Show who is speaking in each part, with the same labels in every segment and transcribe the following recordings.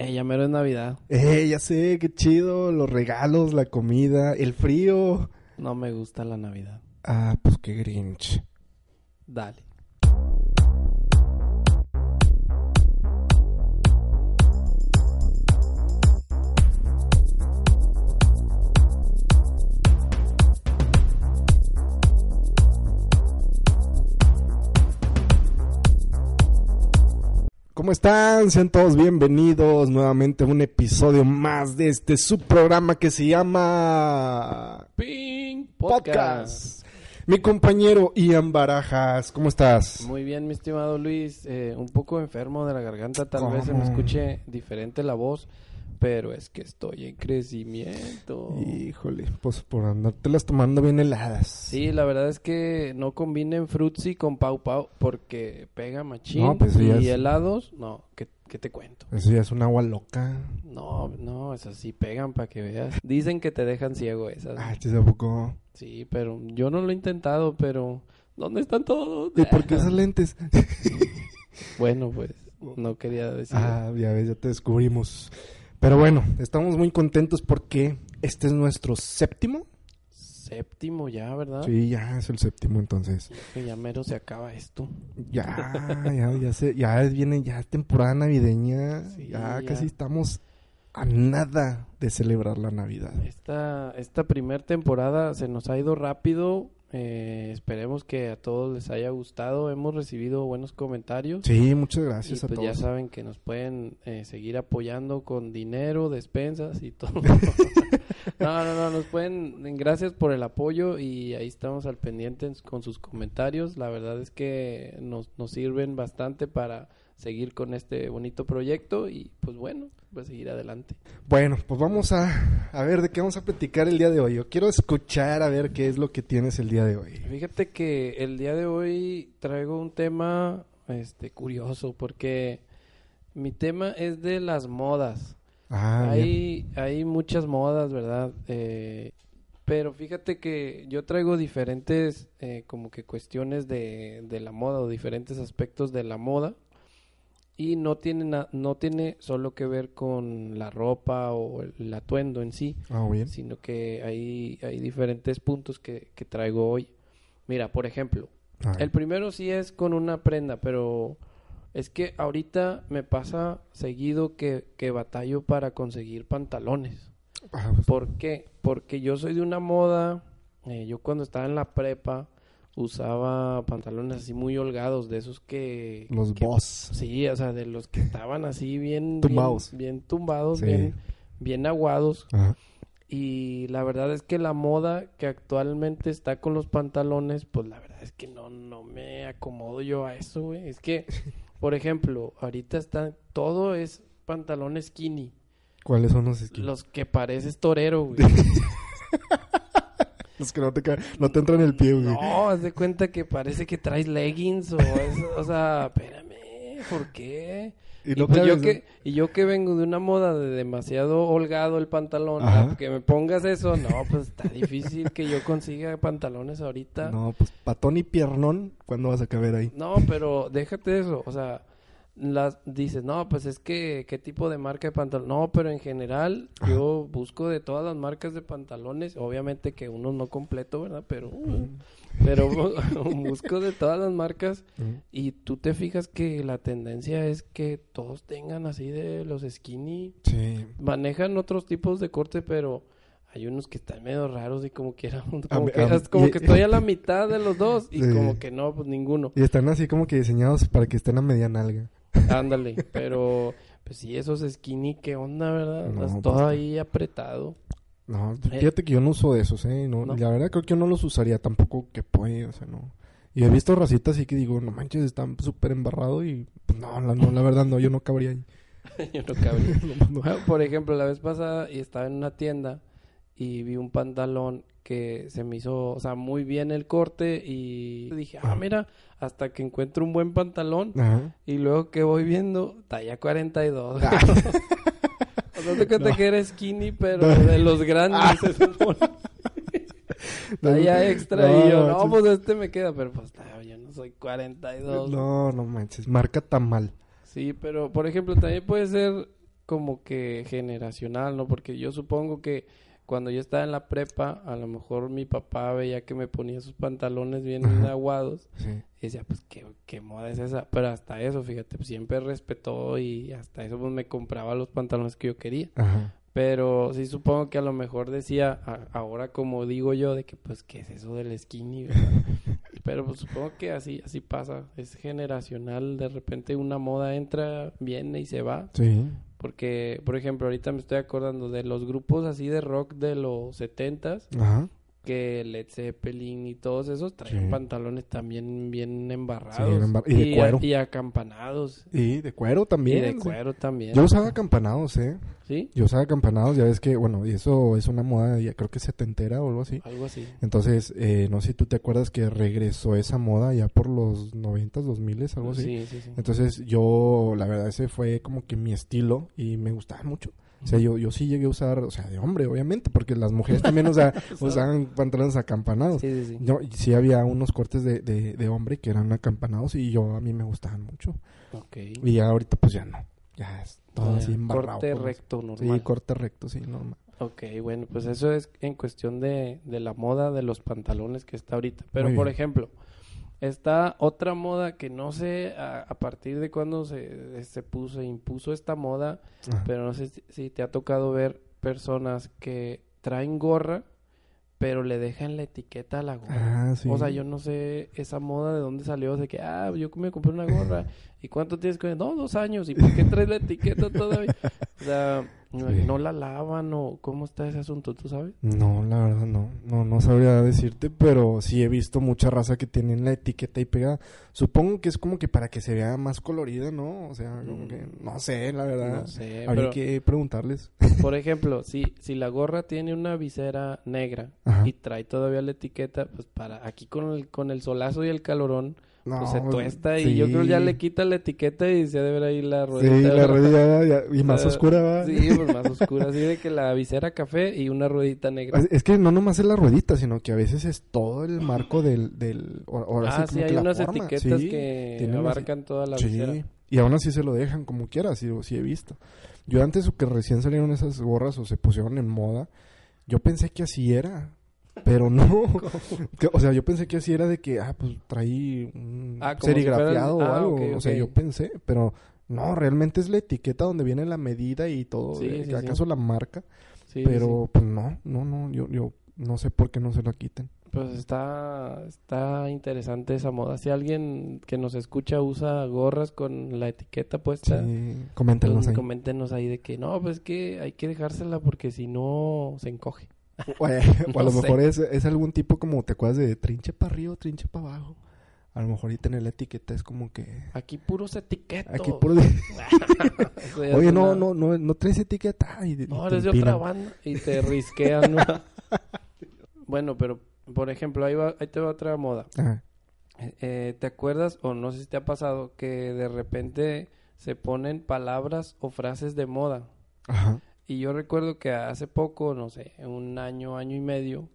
Speaker 1: Eh, ya mero es Navidad.
Speaker 2: Eh, ya sé, qué chido. Los regalos, la comida, el frío.
Speaker 1: No me gusta la Navidad.
Speaker 2: Ah, pues qué grinch.
Speaker 1: Dale.
Speaker 2: ¿Cómo están? Sean todos bienvenidos nuevamente a un episodio más de este subprograma que se llama
Speaker 1: Ping
Speaker 2: Podcast. Mi compañero Ian Barajas, ¿cómo estás?
Speaker 1: Muy bien, mi estimado Luis. Eh, un poco enfermo de la garganta, tal vez se me escuche diferente la voz, pero es que estoy en crecimiento.
Speaker 2: Híjole, pues por andártelas tomando bien heladas.
Speaker 1: Sí, la verdad es que no combinen Fruitsy con Pau Pau porque pega machín.
Speaker 2: No, pues
Speaker 1: y
Speaker 2: es-
Speaker 1: helados, no, ¿qué, qué te cuento?
Speaker 2: Eso ya es un agua loca.
Speaker 1: No, no, esas sí pegan para que veas. Dicen que te dejan ciego esas.
Speaker 2: Ay, ¿te ¿a poco?
Speaker 1: Sí, pero yo no lo he intentado, pero ¿dónde están todos?
Speaker 2: ¿Y por qué esas lentes?
Speaker 1: Bueno, pues no quería decir.
Speaker 2: Ah, ya ves, ya te descubrimos. Pero bueno, estamos muy contentos porque este es nuestro séptimo.
Speaker 1: Séptimo ya, ¿verdad?
Speaker 2: Sí, ya es el séptimo entonces.
Speaker 1: Que ya mero se acaba esto.
Speaker 2: Ya, ya, ya se, ya viene ya temporada navideña.
Speaker 1: Sí,
Speaker 2: ya,
Speaker 1: ya.
Speaker 2: casi estamos a nada de celebrar la Navidad.
Speaker 1: Esta, esta primer temporada se nos ha ido rápido. Eh, esperemos que a todos les haya gustado. Hemos recibido buenos comentarios.
Speaker 2: Sí, muchas
Speaker 1: y
Speaker 2: gracias a
Speaker 1: pues ya
Speaker 2: todos.
Speaker 1: saben que nos pueden eh, seguir apoyando con dinero, despensas y todo. no, no, no, nos pueden, gracias por el apoyo y ahí estamos al pendiente en- con sus comentarios. La verdad es que nos, nos sirven bastante para seguir con este bonito proyecto y pues bueno, pues seguir adelante.
Speaker 2: Bueno, pues vamos a, a ver de qué vamos a platicar el día de hoy. Yo quiero escuchar a ver qué es lo que tienes el día de hoy.
Speaker 1: Fíjate que el día de hoy traigo un tema este curioso porque mi tema es de las modas.
Speaker 2: Ah, bien.
Speaker 1: hay, hay muchas modas, ¿verdad? Eh, pero fíjate que yo traigo diferentes eh, como que cuestiones de, de la moda o diferentes aspectos de la moda y no tiene, no tiene solo que ver con la ropa o el atuendo en sí,
Speaker 2: Ah, bien.
Speaker 1: sino que hay, hay diferentes puntos que, que traigo hoy. Mira, por ejemplo, el primero sí es con una prenda, pero es que ahorita me pasa seguido que, que batallo para conseguir pantalones.
Speaker 2: Ah, pues,
Speaker 1: ¿Por qué? Porque yo soy de una moda, eh, yo cuando estaba en la prepa usaba pantalones así muy holgados, de esos que...
Speaker 2: los
Speaker 1: que-
Speaker 2: boss.
Speaker 1: Sí, o sea, de los que estaban así bien...
Speaker 2: Tumbados.
Speaker 1: Bien, bien tumbados,
Speaker 2: Sí.
Speaker 1: bien, bien aguados.
Speaker 2: Ajá.
Speaker 1: Y la verdad es que la moda que actualmente está con los pantalones, pues la verdad es que no, no me acomodo yo a eso, güey. Es que, por ejemplo, ahorita está, todo es pantalón skinny.
Speaker 2: ¿Cuáles son los skins?
Speaker 1: Los que pareces torero, güey.
Speaker 2: Los que no te, no te entran en el pie, güey.
Speaker 1: No, haz de cuenta que parece que traes leggings o eso, o sea, espérame, ¿por qué?
Speaker 2: Y
Speaker 1: Y,
Speaker 2: no
Speaker 1: pues yo que, y yo que vengo de una moda de demasiado holgado el pantalón, que me pongas eso, no, pues está difícil que yo consiga pantalones ahorita. No,
Speaker 2: No, pues patón y piernón, ¿cuándo vas a caber ahí?
Speaker 1: pero déjate eso, o sea, las dices, no, pues es que qué tipo de marca de pantalón. No, pero en general yo busco de todas las marcas de pantalones, obviamente que uno no completo, ¿verdad? Pero pero busco de todas las marcas y tú te fijas que la tendencia es que todos tengan así de los skinny.
Speaker 2: Sí.
Speaker 1: Manejan otros tipos de corte, pero hay unos que están medio raros y como que, como
Speaker 2: mí-
Speaker 1: que,
Speaker 2: mí-
Speaker 1: como
Speaker 2: y-
Speaker 1: que estoy a la mitad de los dos y
Speaker 2: Sí.
Speaker 1: como que no, pues ninguno.
Speaker 2: Y están así como que diseñados para que estén a media nalga.
Speaker 1: Ándale, pero pues sí, esos skinny, ¿qué onda, verdad?
Speaker 2: No,
Speaker 1: Estás
Speaker 2: pues,
Speaker 1: todo ahí apretado.
Speaker 2: No,
Speaker 1: Eh.
Speaker 2: fíjate que yo no uso de esos, ¿eh? No,
Speaker 1: ¿No?
Speaker 2: La verdad creo que yo no los usaría tampoco que puede, o sea, no. Y he visto racitas así que digo, no manches, están súper embarrados y pues, no, la, no, la verdad no, yo no cabría ahí.
Speaker 1: Yo no cabría.
Speaker 2: No.
Speaker 1: Por ejemplo, la vez pasada y estaba en una tienda y vi un pantalón que se me hizo, o sea, muy bien el corte y dije, ah,
Speaker 2: Ah.
Speaker 1: mira, hasta que encuentro un buen pantalón
Speaker 2: Ajá.
Speaker 1: y luego que voy viendo, talla 42.
Speaker 2: Ah.
Speaker 1: o sea, te cuenta
Speaker 2: No.
Speaker 1: que era skinny, pero
Speaker 2: No.
Speaker 1: de los grandes. se supone. talla extra y yo, no, pues este me queda, pero pues yo no soy 42.
Speaker 2: No, no manches, marca tan mal.
Speaker 1: Sí, pero por ejemplo, también puede ser como que generacional, ¿no? Porque yo supongo que cuando yo estaba en la prepa, a lo mejor mi papá veía que me ponía sus pantalones bien
Speaker 2: Ajá.
Speaker 1: aguados
Speaker 2: Sí.
Speaker 1: y decía, pues, ¿qué, qué moda es esa? Pero hasta eso, fíjate, pues, siempre respetó y hasta eso pues, me compraba los pantalones que yo quería.
Speaker 2: Ajá.
Speaker 1: Pero sí supongo que a lo mejor decía, a- ahora como digo yo, de que pues, ¿qué es eso del skinny? verdad? Pero pues supongo que así, así pasa, es generacional, de repente una moda entra, viene y se va.
Speaker 2: Sí.
Speaker 1: Porque, por ejemplo, ahorita me estoy acordando de los grupos así de rock de los setentas,
Speaker 2: Ajá.
Speaker 1: Que Led Zeppelin y todos esos traían
Speaker 2: Sí.
Speaker 1: pantalones también bien embarrados.
Speaker 2: Sí, bien embar- y de cuero.
Speaker 1: y acampanados.
Speaker 2: Y de cuero también.
Speaker 1: y de
Speaker 2: sí.
Speaker 1: cuero también.
Speaker 2: Yo usaba campanados, ¿eh?
Speaker 1: ¿Sí?
Speaker 2: Yo usaba campanados, ya ves que, bueno, y eso es una moda, ya creo que setentera o algo así.
Speaker 1: Algo así.
Speaker 2: Entonces, eh, no sé si tú te acuerdas que regresó esa moda ya por los noventas, dos miles, algo así.
Speaker 1: Sí, sí, sí.
Speaker 2: Entonces, yo, la verdad, ese fue como que mi estilo y me gustaba mucho. O sea, yo, yo sí llegué a usar, o sea, de hombre, obviamente, porque las mujeres también o sea, usaban pantalones acampanados.
Speaker 1: Sí, sí, sí.
Speaker 2: No, y sí había unos cortes de, de, de hombre que eran acampanados y yo, a mí me gustaban mucho.
Speaker 1: Ok.
Speaker 2: Y ya ahorita, pues ya no. Ya es todo
Speaker 1: Ya,
Speaker 2: así embarrado.
Speaker 1: Corte
Speaker 2: pues.
Speaker 1: recto,
Speaker 2: Sí,
Speaker 1: normal.
Speaker 2: corte recto, sí, normal.
Speaker 1: Ok, bueno, pues eso es en cuestión de, de la moda de los pantalones que está ahorita. Pero, por ejemplo, está otra moda que no sé a, a partir de cuándo se, se puso, impuso esta moda,
Speaker 2: Ajá.
Speaker 1: pero no sé si, si te ha tocado ver personas que traen gorra, pero le dejan la etiqueta a la gorra.
Speaker 2: Ah, sí.
Speaker 1: O sea, yo no sé esa moda de dónde salió, de que, ah, yo me compré una gorra. ¿Y cuánto tienes ella? No, dos años. ¿Y por qué traes la etiqueta todavía? O sea, no,
Speaker 2: Sí.
Speaker 1: no la lavan o cómo está ese asunto, ¿tú sabes?
Speaker 2: No, la verdad no. No, no sabría decirte, pero sí he visto mucha raza que tienen la etiqueta y pegada. Supongo que es como que para que se vea más colorida, ¿no? O sea, como que,
Speaker 1: Mm.
Speaker 2: no sé, la verdad.
Speaker 1: No sé,
Speaker 2: Habría
Speaker 1: pero,
Speaker 2: que preguntarles.
Speaker 1: por ejemplo, si, si la gorra tiene una visera negra
Speaker 2: Ajá.
Speaker 1: y trae todavía la etiqueta, pues para aquí con el, con el solazo y el calorón,
Speaker 2: No,
Speaker 1: pues se tuesta y
Speaker 2: sí.
Speaker 1: yo creo ya le quita la etiqueta y se debe ver ahí la
Speaker 2: Sí,
Speaker 1: ruedita.
Speaker 2: la ruedilla ya- y más oscura va.
Speaker 1: Sí, pues más oscura, así de que la visera café y una ruedita negra.
Speaker 2: Es- Es que no nomás es la ruedita, sino que a veces es todo el marco del... del ahora
Speaker 1: ah,
Speaker 2: sí,
Speaker 1: sí, hay
Speaker 2: que
Speaker 1: unas
Speaker 2: forma.
Speaker 1: etiquetas
Speaker 2: Sí,
Speaker 1: que
Speaker 2: unas-
Speaker 1: abarcan toda la
Speaker 2: sí,
Speaker 1: visera.
Speaker 2: y aún así se lo dejan como quiera, sí, sí he visto. Yo antes que recién salieron esas gorras o se pusieron en moda, yo pensé que así era, pero no. Que- o sea, yo pensé que así era de que, ah, pues traí un
Speaker 1: Ah, si
Speaker 2: serigrafiado o
Speaker 1: ah,
Speaker 2: algo. O sea, yo pensé, pero no, realmente es la etiqueta donde viene la medida y todo.
Speaker 1: Sí, sí, sí.
Speaker 2: ¿Acaso la marca? Pero pues no, no, no, yo, yo no sé por qué no se la quiten.
Speaker 1: Pues está, está interesante esa moda. Si alguien que nos escucha usa gorras con la etiqueta puesta,
Speaker 2: Sí, coméntenos
Speaker 1: pues
Speaker 2: ahí.
Speaker 1: coméntenos ahí de que no, pues que hay que dejársela porque si no se encoge.
Speaker 2: O, eh, o a lo
Speaker 1: sé.
Speaker 2: mejor es, es algún tipo como, ¿te acuerdas de trinche para arriba, trinche para abajo? A lo mejor y tener la etiqueta es como que...
Speaker 1: Aquí puros etiquetos.
Speaker 2: Aquí puro...
Speaker 1: Eso ya
Speaker 2: Oye, no, no, no, no traes etiqueta. Y,
Speaker 1: No, eres de otra banda y te risquean. ¿no? bueno, pero por ejemplo, ahí, va, ahí te va otra moda.
Speaker 2: Ajá.
Speaker 1: Eh, eh, ¿Te acuerdas o no sé si te ha pasado que de repente se ponen palabras o frases de moda?
Speaker 2: Ajá.
Speaker 1: Y yo recuerdo que hace poco, no sé, un año, año y medio,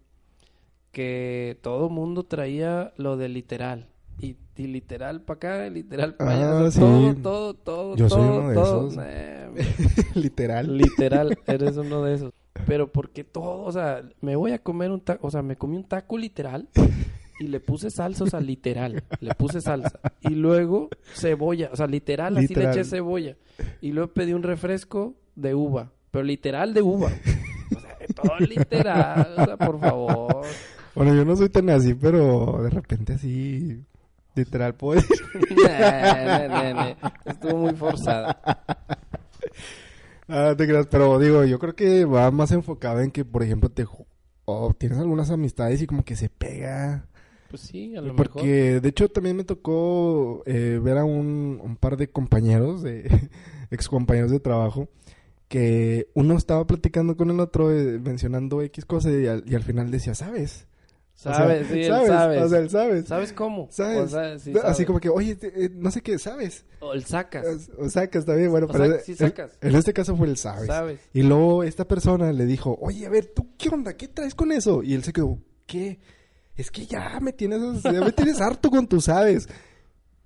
Speaker 1: que todo mundo traía lo de literal. Y, y literal para acá, literal para allá.
Speaker 2: Ah,
Speaker 1: o sea,
Speaker 2: sí.
Speaker 1: Todo, todo, todo,
Speaker 2: Yo soy
Speaker 1: todo,
Speaker 2: uno de
Speaker 1: todo.
Speaker 2: esos. Literal.
Speaker 1: Literal, eres uno de esos. Pero porque todo, o sea, me voy a comer un taco, o sea, me comí un taco literal y le puse salsa, o sea, literal, le puse salsa. Y luego cebolla, o sea, literal, así le
Speaker 2: Literal.
Speaker 1: eché cebolla. Y luego pedí un refresco de uva, pero literal de uva. O sea, todo literal, o sea, por favor.
Speaker 2: Bueno, yo no soy tan así, pero de repente así... Literal, puedo decir.
Speaker 1: Nah, nah. Estuvo muy forzada.
Speaker 2: Ah, te creas, pero digo, yo creo que va más enfocado en que, por ejemplo, te ju- o tienes algunas amistades y como que se pega.
Speaker 1: Pues sí, a lo mejor.
Speaker 2: Porque, de hecho, también me tocó eh, ver a un, un par de compañeros, de ex compañeros de trabajo, que uno estaba platicando con el otro, eh, mencionando X cosas y al, y al final decía, ¿sabes? O sea,
Speaker 1: Sabes, sí, él sabes.
Speaker 2: O sea, él sabes.
Speaker 1: ¿Sabes cómo?
Speaker 2: ¿Sabes?
Speaker 1: O sea, sí
Speaker 2: Así como que, oye, te- eh, no sé qué, ¿sabes?
Speaker 1: O el sacas.
Speaker 2: O sacas, está bien, bueno,
Speaker 1: O
Speaker 2: pero
Speaker 1: sí sacas.
Speaker 2: en este caso fue el sabes.
Speaker 1: ¿Sabes?
Speaker 2: Y luego esta persona le dijo, oye, a ver, ¿tú qué onda? ¿Qué traes con eso? Y él se quedó, ¿qué? Es que ya me tienes, ya me tienes harto con tus sabes.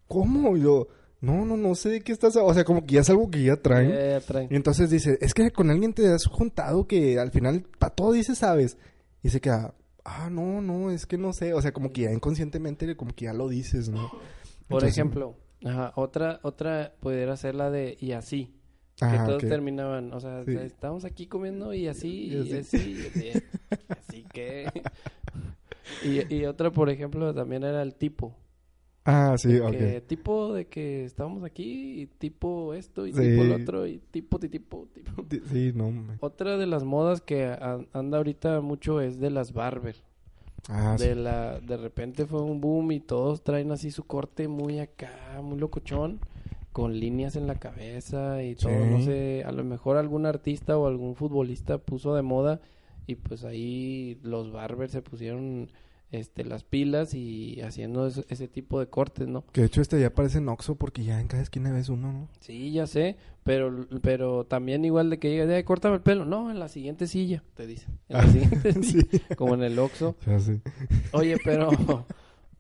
Speaker 2: ¿Cómo? Y yo, no, no, no sé de qué estás, o sea, como que ya es algo que ya traen.
Speaker 1: Traen.
Speaker 2: Y entonces dice, es que con alguien te has juntado que al final para todo dices sabes. Y se queda, ah, no, no, es que no sé. O sea, como que ya inconscientemente, como que ya lo dices, ¿no?
Speaker 1: Por
Speaker 2: Entonces,
Speaker 1: ejemplo, ajá, otra, otra pudiera ser la de y así. Que
Speaker 2: ah,
Speaker 1: todos
Speaker 2: ok.
Speaker 1: terminaban, o sea,
Speaker 2: Sí.
Speaker 1: estamos aquí comiendo y así,
Speaker 2: Y
Speaker 1: y
Speaker 2: así.
Speaker 1: así, y así, así que... y, y otra, por ejemplo, también era el tipo.
Speaker 2: Ah, sí,
Speaker 1: de
Speaker 2: ok.
Speaker 1: que tipo de que estábamos aquí, y tipo esto, y
Speaker 2: Sí.
Speaker 1: tipo el otro, y tipo, ti- tipo, tipo.
Speaker 2: Sí, no. me-
Speaker 1: Otra de las modas que anda ahorita mucho es de las barber.
Speaker 2: Ah, sí.
Speaker 1: de la de repente fue un boom y todos traen así su corte muy acá, muy locochón, con líneas en la cabeza y todo, no
Speaker 2: Sí.
Speaker 1: sé, a lo mejor algún artista o algún futbolista puso de moda y pues ahí los barbers se pusieron este las pilas y haciendo ese, ese tipo de cortes, ¿no?
Speaker 2: Que de hecho este ya parece Noxo porque ya en cada esquina ves uno, ¿no?
Speaker 1: Sí, ya sé, pero pero también igual de que llega, "Eh, córtame el pelo, no, en la siguiente silla, te dicen. En la siguiente
Speaker 2: sí.
Speaker 1: silla, como en el Oxxo.
Speaker 2: Ya sé.
Speaker 1: Oye, pero,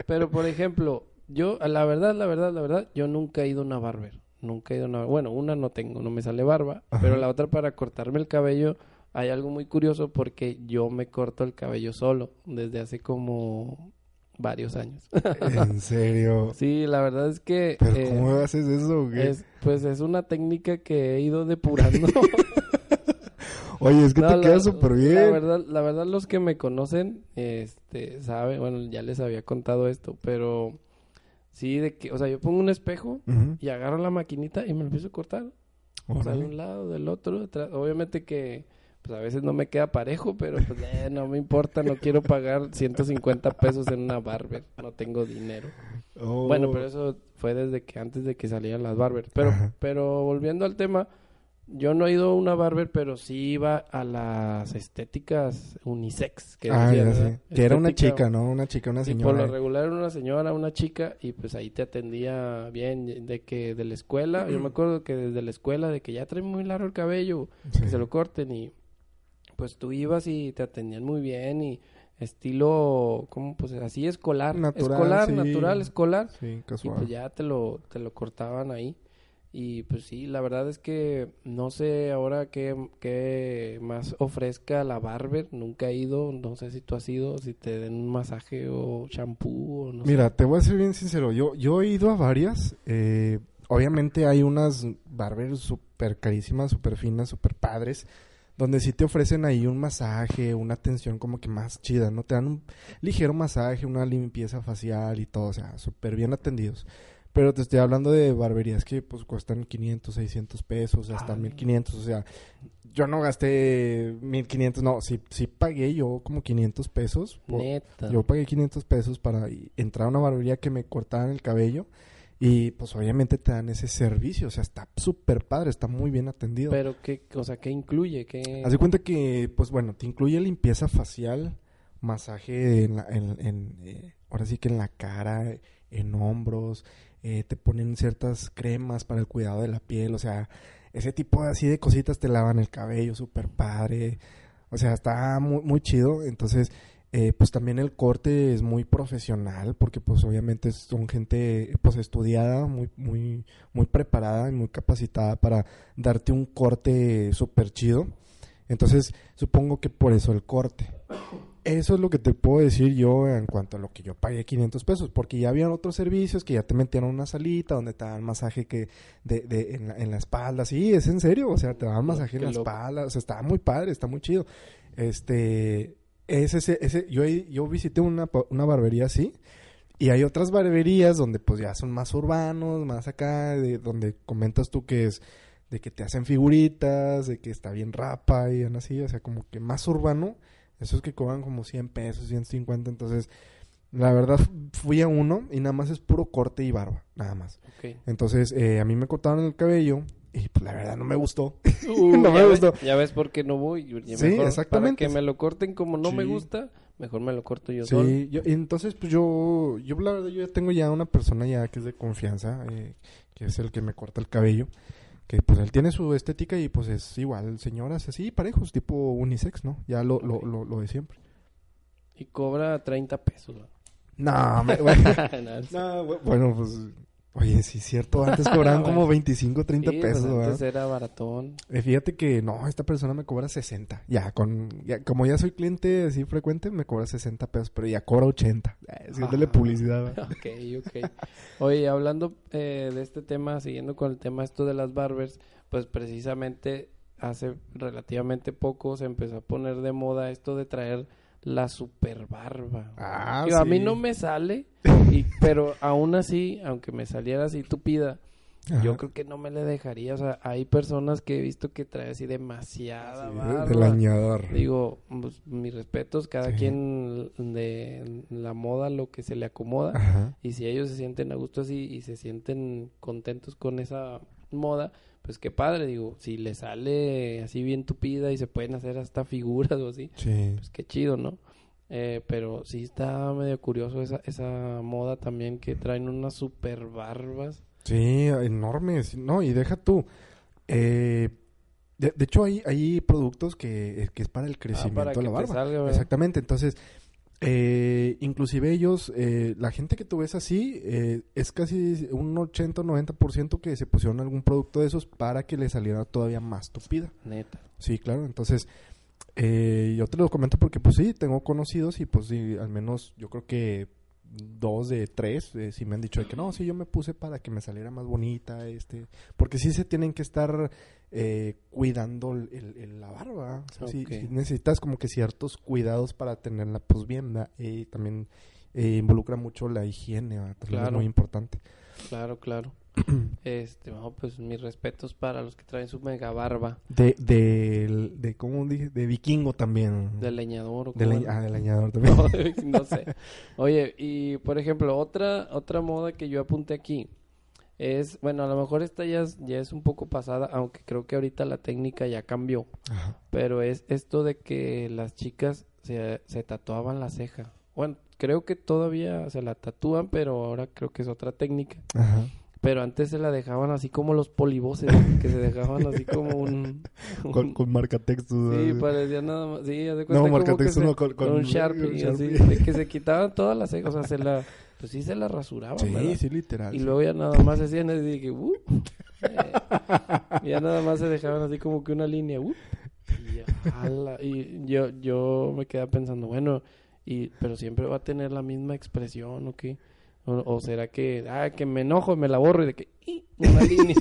Speaker 1: pero por ejemplo, yo, la verdad, la verdad, la verdad, yo nunca he ido a una barber. Nunca he ido a una, bueno, una no tengo, no me sale barba,
Speaker 2: Ajá.
Speaker 1: pero la otra para cortarme el cabello, hay algo muy curioso porque yo me corto el cabello solo desde hace como varios años.
Speaker 2: En serio.
Speaker 1: sí, la verdad es que
Speaker 2: Pero
Speaker 1: eh,
Speaker 2: ¿cómo haces eso?
Speaker 1: es, pues es una técnica que he ido depurando.
Speaker 2: Oye, es que
Speaker 1: No,
Speaker 2: te queda súper bien.
Speaker 1: La verdad, la verdad, los que me conocen, este, saben, bueno, ya les había contado esto, pero sí, de que, o sea, yo pongo un espejo y agarro la maquinita y me lo empiezo a cortar. O sea, de un lado, del otro, detrás. Obviamente que, pues a veces no me queda parejo, pero pues eh, no me importa, no quiero pagar 150 pesos en una barber, no tengo dinero.
Speaker 2: Oh.
Speaker 1: Bueno, pero eso fue desde que antes de que salieran las barbers. Pero,
Speaker 2: Ajá.
Speaker 1: pero volviendo al tema, yo no he ido a una barber, pero sí iba a las estéticas unisex. Que
Speaker 2: Ah,
Speaker 1: decían,
Speaker 2: ya sé. Que era una chica, ¿no? Una chica, una
Speaker 1: Sí, por
Speaker 2: señora.
Speaker 1: lo regular era una señora, una chica, y pues ahí te atendía bien, de que de la escuela, yo me acuerdo que desde la escuela, de que ya trae muy largo el cabello,
Speaker 2: Sí.
Speaker 1: que se lo corten, y pues tú ibas y te atendían muy bien, y estilo, como pues así escolar,
Speaker 2: Natural,
Speaker 1: escolar,
Speaker 2: sí.
Speaker 1: natural, escolar,
Speaker 2: Sí,
Speaker 1: y
Speaker 2: casual.
Speaker 1: pues ya te lo, te lo cortaban ahí. Y pues sí, la verdad es que no sé ahora qué, qué más ofrezca la barber. Nunca he ido, no sé si tú has ido, si te den un masaje o champú o no sé.
Speaker 2: Mira, te voy a ser bien sincero. Yo, yo he ido a varias. eh, obviamente hay unas barbers súper carísimas, súper finas, súper padres. Donde sí te ofrecen ahí un masaje, una atención como que más chida, ¿no? Te dan un ligero masaje, una limpieza facial y todo, o sea, súper bien atendidos. Pero te estoy hablando de barberías que pues cuestan 500, 600 pesos, hasta
Speaker 1: Ah.
Speaker 2: 1500, o sea, yo no gasté 1500, no, sí, sí pagué yo como 500 pesos
Speaker 1: Neta.
Speaker 2: yo pagué 500 pesos para entrar a una barbería que me cortaran el cabello y pues obviamente te dan ese servicio, o sea, está súper padre, está muy bien atendido.
Speaker 1: Pero qué, o sea, ¿qué incluye? ¿Qué...
Speaker 2: Haz de cuenta que, pues bueno, te incluye limpieza facial, masaje en, la- en, en, eh, ahora sí que en la cara, en hombros, eh, te ponen ciertas cremas para el cuidado de la piel, o sea, ese tipo de, así de cositas te lavan el cabello, súper padre, o sea, está muy, muy chido, entonces, eh, pues también el corte es muy profesional, porque pues obviamente son gente pues estudiada, muy, muy, muy preparada y muy capacitada para darte un corte súper chido. Entonces, supongo que por eso el corte. Eso es lo que te puedo decir yo en cuanto a lo que yo pagué 500 pesos, porque ya habían otros servicios que ya te metían una salita donde te daban masaje que de, de, en, la, en la espalda, sí, es en serio, o sea, te daban masaje en la
Speaker 1: loco.
Speaker 2: espalda, o sea, está muy padre, está muy chido. Este, es ese, ese, yo, yo visité una, una barbería así, y hay otras barberías donde pues ya son más urbanos, más acá, de, donde comentas tú que es de que te hacen figuritas, de que está bien rapa y así, o sea, como que más urbano, esos que cobran como 100 pesos, 150, entonces, la verdad fui a uno y nada más es puro corte y barba, nada más. Entonces, eh, a mí me cortaron el cabello y pues la verdad no me gustó.
Speaker 1: Uh,
Speaker 2: No me
Speaker 1: ya
Speaker 2: gustó.
Speaker 1: ves- ya ves por qué no voy. Ya
Speaker 2: Sí,
Speaker 1: mejor,
Speaker 2: exactamente.
Speaker 1: Para que me lo corten como no me
Speaker 2: Sí.
Speaker 1: gusta, mejor me lo corto yo solo.
Speaker 2: Sí, y entonces pues yo, yo la verdad yo ya tengo ya una persona ya que es de confianza, eh, que es el que me corta el cabello, que pues él tiene su estética y pues es igual, señoras así, parejos, tipo unisex, ¿no? Ya lo, lo, lo, lo de siempre.
Speaker 1: Y cobra 30 pesos. ¿no?
Speaker 2: No, me- bueno,
Speaker 1: No, sí.
Speaker 2: no, bu- bueno, pues Oye, sí, cierto. Antes cobraban como 25, 30
Speaker 1: Sí, pues,
Speaker 2: pesos, ¿verdad?
Speaker 1: antes era baratón.
Speaker 2: Eh, fíjate que no, esta persona me cobra 60. Ya, con, ya, como ya soy cliente así frecuente, me cobra 60 pesos, pero ya cobra 80. Eh, Haciéndole
Speaker 1: Ah.
Speaker 2: publicidad. ¿verdad?
Speaker 1: Ok, ok. Oye, hablando eh, de este tema, siguiendo con el tema esto de las barbers, pues precisamente hace relativamente poco se empezó a poner de moda esto de traer la super barba.
Speaker 2: Ah,
Speaker 1: Digo, A mí no me sale, y, pero aún así, aunque me saliera así tupida,
Speaker 2: Ajá.
Speaker 1: yo creo que no me le dejaría. O sea, hay personas que he visto que trae así demasiada
Speaker 2: Sí,
Speaker 1: barba.
Speaker 2: del añador.
Speaker 1: Digo, pues, mis respetos, cada
Speaker 2: Sí.
Speaker 1: quien de la moda lo que se le acomoda.
Speaker 2: Ajá.
Speaker 1: Y si ellos se sienten a gusto así y se sienten contentos con esa moda, pues qué padre, digo, si le sale así bien tupida y se pueden hacer hasta figuras o así,
Speaker 2: Sí.
Speaker 1: pues qué chido, ¿no? Eh, pero sí está medio curioso esa, esa moda también que traen unas super barbas.
Speaker 2: Sí, enormes. No, y deja tú. Eh, de, de hecho, hay, hay productos que, eh, que es para el
Speaker 1: Ah,
Speaker 2: crecimiento
Speaker 1: para
Speaker 2: de la barba. Exactamente. Entonces, eh, inclusive ellos, eh, la gente que tú ves así, eh, es casi un 80 o 90% que se pusieron algún producto de esos para que le saliera todavía más tupida.
Speaker 1: Neta.
Speaker 2: Sí, claro. Entonces, eh, yo te lo comento porque, pues sí, tengo conocidos y, pues sí, al menos yo creo que dos de tres eh, sí me han dicho de que no, sí, yo me puse para que me saliera más bonita, este, porque sí se tienen que estar eh, cuidando el, la barba. O sea, necesitas como que ciertos cuidados para tenerla, pues bien. Y también eh, involucra mucho la higiene, es muy importante.
Speaker 1: Claro, claro. este, no, pues mis respetos para los que traen su mega barba
Speaker 2: De, de, de, ¿cómo dije? De vikingo también.
Speaker 1: de leñador
Speaker 2: De ah, de leñador también.
Speaker 1: No, no sé. Oye, y por ejemplo, otra otra moda que yo apunté aquí es, bueno, a lo mejor esta ya es, ya es un poco pasada, aunque creo que ahorita la técnica ya cambió,
Speaker 2: Ajá.
Speaker 1: pero es esto de que las chicas se, se tatuaban la ceja. Bueno, creo que todavía se la tatúan, pero ahora creo que es otra técnica.
Speaker 2: Ajá.
Speaker 1: Pero antes se la dejaban así como los polivoces, que se dejaban así como un...
Speaker 2: Con, con marcatextos.
Speaker 1: Sí,
Speaker 2: ¿no?
Speaker 1: parecía nada más. Sí, de
Speaker 2: No,
Speaker 1: cuenta que
Speaker 2: marcatextos no, con, con,
Speaker 1: con un Sharpie, así,
Speaker 2: Sharpie.
Speaker 1: de que se quitaban todas las cejas, o sea, se la, pues sí se la rasuraban, ¿verdad?
Speaker 2: Sí, sí, literal.
Speaker 1: Y
Speaker 2: sí.
Speaker 1: luego ya nada más hacían así de que, uh, eh, ya nada más se dejaban así como que una línea, uh, y, ala, y yo, yo me quedaba pensando, bueno, y, pero siempre va a tener la misma expresión, ¿o qué? O, o será que, ah, que me enojo y me la borro y de que, "Ih", una línea,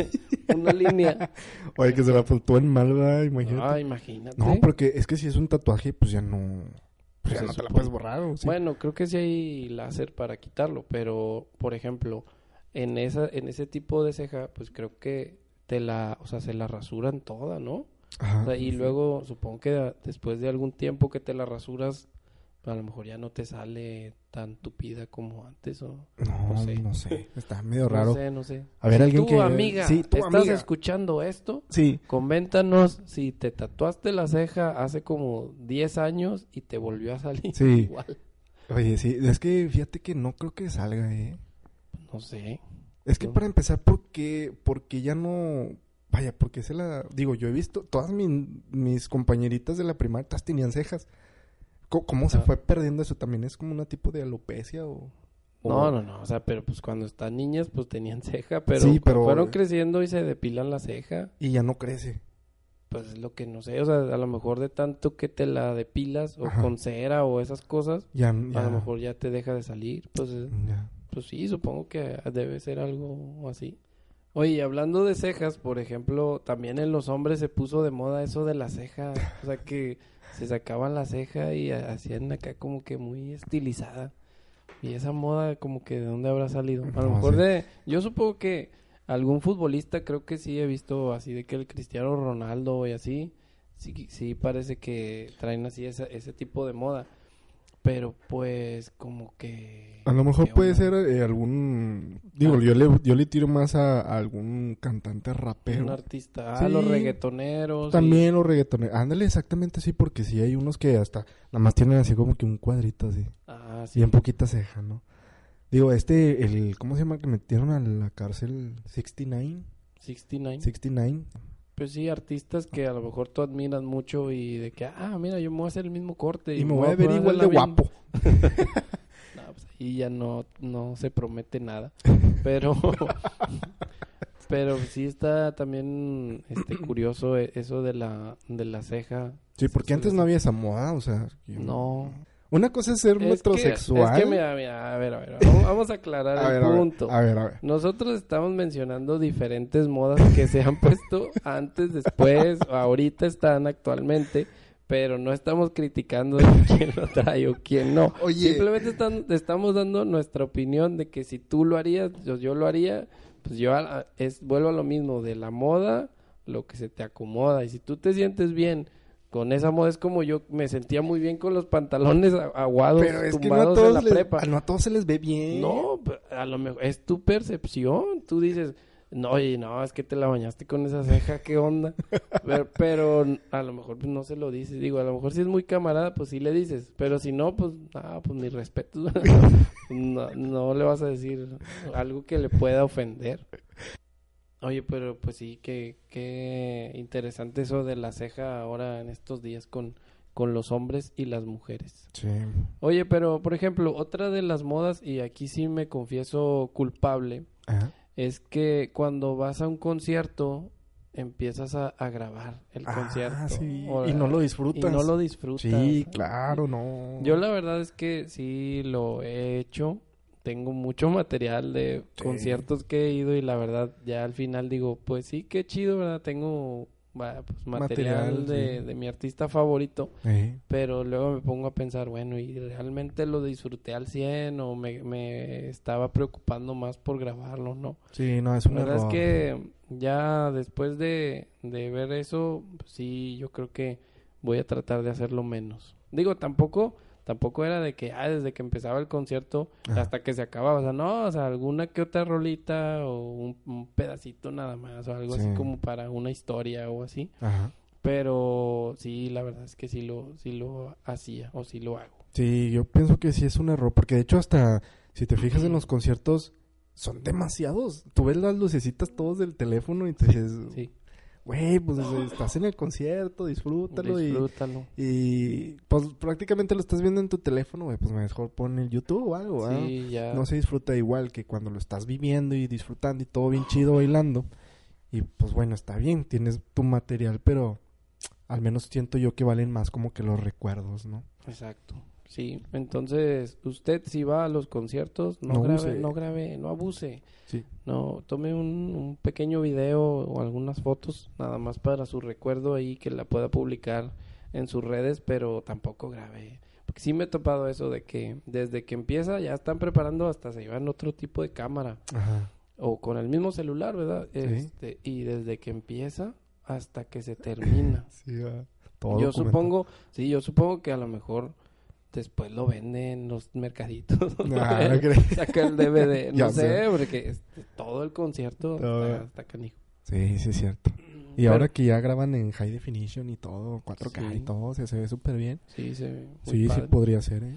Speaker 1: una línea.
Speaker 2: Oye, que se la en mal, ¿verdad? Imagínate.
Speaker 1: Ah, imagínate.
Speaker 2: no, porque es que si es un tatuaje, pues ya no... Pues ya
Speaker 1: Se
Speaker 2: no te la puedes borrar, ¿o sí?
Speaker 1: Bueno, creo que sí hay láser para quitarlo, pero por ejemplo, en esa en ese tipo de ceja, pues creo que te la, o sea, se la rasuran toda, ¿no?
Speaker 2: Ajá.
Speaker 1: O sea, y luego supongo que después de algún tiempo que te la rasuras, a lo mejor ya no te sale tan tupida como antes o
Speaker 2: No,
Speaker 1: no sé.
Speaker 2: no sé. Está medio
Speaker 1: no
Speaker 2: raro.
Speaker 1: sé, no sé.
Speaker 2: A ver, alguien
Speaker 1: tu
Speaker 2: que...
Speaker 1: amiga,
Speaker 2: Sí, tu
Speaker 1: ¿estás
Speaker 2: amiga.
Speaker 1: escuchando esto?
Speaker 2: Sí.
Speaker 1: Coméntanos si te tatuaste la ceja hace como 10 años y te volvió a salir
Speaker 2: Sí.
Speaker 1: igual.
Speaker 2: Oye, sí. Es que fíjate que no creo que salga, ¿eh?
Speaker 1: No sé.
Speaker 2: Es que
Speaker 1: No.
Speaker 2: para empezar, porque, porque ya no... Vaya, porque se la... Digo, yo he visto... Todas mis, mis compañeritas de la primaria todas tenían cejas. ¿Cómo, se
Speaker 1: Ah.
Speaker 2: fue perdiendo eso? ¿También es como una tipo de alopecia o...? o-
Speaker 1: No, no, no, o sea, pero pues cuando están niñas pues tenían ceja, pero,
Speaker 2: Sí,
Speaker 1: cuando
Speaker 2: pero-
Speaker 1: fueron creciendo y se depilan la ceja,
Speaker 2: Y ya no crece.
Speaker 1: pues es lo que no sé, o sea, a lo mejor de tanto que te la depilas o
Speaker 2: Ajá.
Speaker 1: con cera o esas cosas,
Speaker 2: Ya,
Speaker 1: a lo mejor ya te deja de salir, pues, eh,
Speaker 2: ya.
Speaker 1: pues sí, supongo que debe ser algo así. Oye, y hablando de cejas, por ejemplo, también en los hombres se puso de moda eso de la ceja, o sea que se sacaban la ceja y ha- hacían acá como que muy estilizada. Y esa moda como que de dónde habrá salido. A lo
Speaker 2: No
Speaker 1: mejor de yo supongo que algún futbolista creo que sí he visto así de que el Cristiano Ronaldo y así sí sí parece que traen así esa- ese tipo de moda. Pero pues como que
Speaker 2: A lo mejor
Speaker 1: ¿qué
Speaker 2: puede ser eh, algún... Digo,
Speaker 1: Ah.
Speaker 2: yo, le, yo le tiro más a, a algún cantante rapero.
Speaker 1: un artista, ah,
Speaker 2: Sí.
Speaker 1: los reggaetoneros y-
Speaker 2: También los reggaetoneros. Ándale, exactamente así, porque sí hay unos que hasta nada más tienen así como que un cuadrito así.
Speaker 1: Ah, sí.
Speaker 2: Bien poquita ceja, ¿no? Digo, este, el, ¿cómo se llama? Que metieron a la cárcel 69.
Speaker 1: 69.
Speaker 2: 69.
Speaker 1: Pues sí, artistas que a lo mejor tú admiras mucho y de que, ah, mira, yo me voy a hacer el mismo corte.
Speaker 2: Y me voy a ver igual de guapo.
Speaker 1: No, pues ahí ya no, no se promete nada. Pero, pero sí está también este curioso e- eso de la, de la ceja.
Speaker 2: Sí, porque antes no había esa moda, o sea... yo-
Speaker 1: No.
Speaker 2: Una cosa es ser
Speaker 1: Es que-
Speaker 2: metrosexual.
Speaker 1: Es que, mira, mira, a ver, a ver, vamos, a aclarar
Speaker 2: a
Speaker 1: el
Speaker 2: ver, a ver,
Speaker 1: punto.
Speaker 2: a ver, a ver.
Speaker 1: Nosotros estamos mencionando diferentes modas que se han puesto antes, después, ahorita están actualmente, pero no estamos criticando de quién lo trae o quién no.
Speaker 2: Oye.
Speaker 1: Simplemente están- estamos dando nuestra opinión de que si tú lo harías, yo, yo lo haría, pues yo a- a- es, vuelvo a lo mismo, de la moda, lo que se te acomoda. Y si tú te sientes bien con esa moda, es como yo me sentía muy bien con los pantalones aguados,
Speaker 2: Pero es que no a,
Speaker 1: tumbados en
Speaker 2: todos
Speaker 1: la
Speaker 2: les,
Speaker 1: prepa.
Speaker 2: no a todos se les ve bien.
Speaker 1: No, a lo mejor es tu percepción. Tú dices, no, oye, no, es que te la bañaste con esa ceja, ¿qué onda? pero, pero a lo mejor pues, no se lo dices. Digo, a lo mejor si es muy camarada, pues sí le dices. Pero si no, pues, ah, pues mi respeto. no, no le vas a decir algo que le pueda ofender. Oye, pero pues sí, que, qué interesante eso de la ceja ahora en estos días con, con los hombres y las mujeres.
Speaker 2: Sí.
Speaker 1: Oye, pero por ejemplo, otra de las modas, y aquí sí me confieso culpable,
Speaker 2: Ajá.
Speaker 1: es que cuando vas a un concierto empiezas a, a grabar el
Speaker 2: Ah,
Speaker 1: concierto.
Speaker 2: sí.
Speaker 1: O-
Speaker 2: Y no lo
Speaker 1: Y
Speaker 2: disfrutas.
Speaker 1: no lo disfrutas.
Speaker 2: Sí, claro, no.
Speaker 1: Yo la verdad es que sí lo he hecho. Tengo mucho material de
Speaker 2: Sí.
Speaker 1: conciertos que he ido y la verdad ya al final digo, pues sí, qué chido, ¿verdad? Tengo pues, material,
Speaker 2: Material,
Speaker 1: de,
Speaker 2: sí.
Speaker 1: de mi artista favorito. Pero luego me pongo a pensar, bueno, ¿y realmente lo disfruté al 100 o me, me estaba preocupando más por grabarlo, no?
Speaker 2: Sí, no, es
Speaker 1: La
Speaker 2: un
Speaker 1: verdad
Speaker 2: error.
Speaker 1: es que ya después de, de ver eso, pues sí, yo creo que voy a tratar de hacerlo menos. Digo, tampoco tampoco era de que, ah, desde que empezaba el concierto
Speaker 2: Ajá.
Speaker 1: hasta que se acababa, o sea, no, o sea, alguna que otra rolita o un, un pedacito nada más o algo así
Speaker 2: Sí.
Speaker 1: como para una historia o así.
Speaker 2: Ajá.
Speaker 1: Pero sí, la verdad es que sí lo, sí lo hacía o sí lo hago.
Speaker 2: Sí, yo pienso que sí es un error, porque de hecho hasta si te fijas en los conciertos son demasiados. Tú ves las lucecitas todos del teléfono y te dices,
Speaker 1: Sí,
Speaker 2: güey, pues estás en el concierto, disfrútalo y,
Speaker 1: disfrútalo.
Speaker 2: y pues prácticamente lo estás viendo en tu teléfono, güey, pues mejor pon el YouTube o algo.
Speaker 1: Sí, ya.
Speaker 2: No se disfruta igual que cuando lo estás viviendo y disfrutando y todo bien chido bailando. Y pues bueno, está bien, tienes tu material, pero al menos siento yo que valen más como que los recuerdos, ¿no?
Speaker 1: Exacto. Sí, entonces usted si va a los conciertos, no,
Speaker 2: No
Speaker 1: grabe, no grabe, no abuse.
Speaker 2: Sí.
Speaker 1: No, tome un, un pequeño video o algunas fotos, nada más para su recuerdo ahí que la pueda publicar en sus redes, pero tampoco grabe. Porque sí me he topado eso de que desde que empieza ya están preparando hasta se llevan otro tipo de cámara
Speaker 2: Ajá.
Speaker 1: o con el mismo celular, ¿verdad? Este, y desde que empieza hasta que se termina.
Speaker 2: Sí, va. Todo
Speaker 1: yo supongo, sí, yo supongo que a lo mejor después lo venden en los mercaditos.
Speaker 2: Ah, no.
Speaker 1: Saca el DVD, no sé,
Speaker 2: sé.
Speaker 1: porque este, todo el concierto
Speaker 2: Todo.
Speaker 1: está, está canijo.
Speaker 2: Sí, sí es cierto. Y
Speaker 1: Pero-
Speaker 2: ahora que ya graban en high definition y todo, 4K
Speaker 1: Sí.
Speaker 2: y todo, se, se ve súper bien.
Speaker 1: Sí, se ve muy
Speaker 2: Sí, sí podría ser, ¿eh?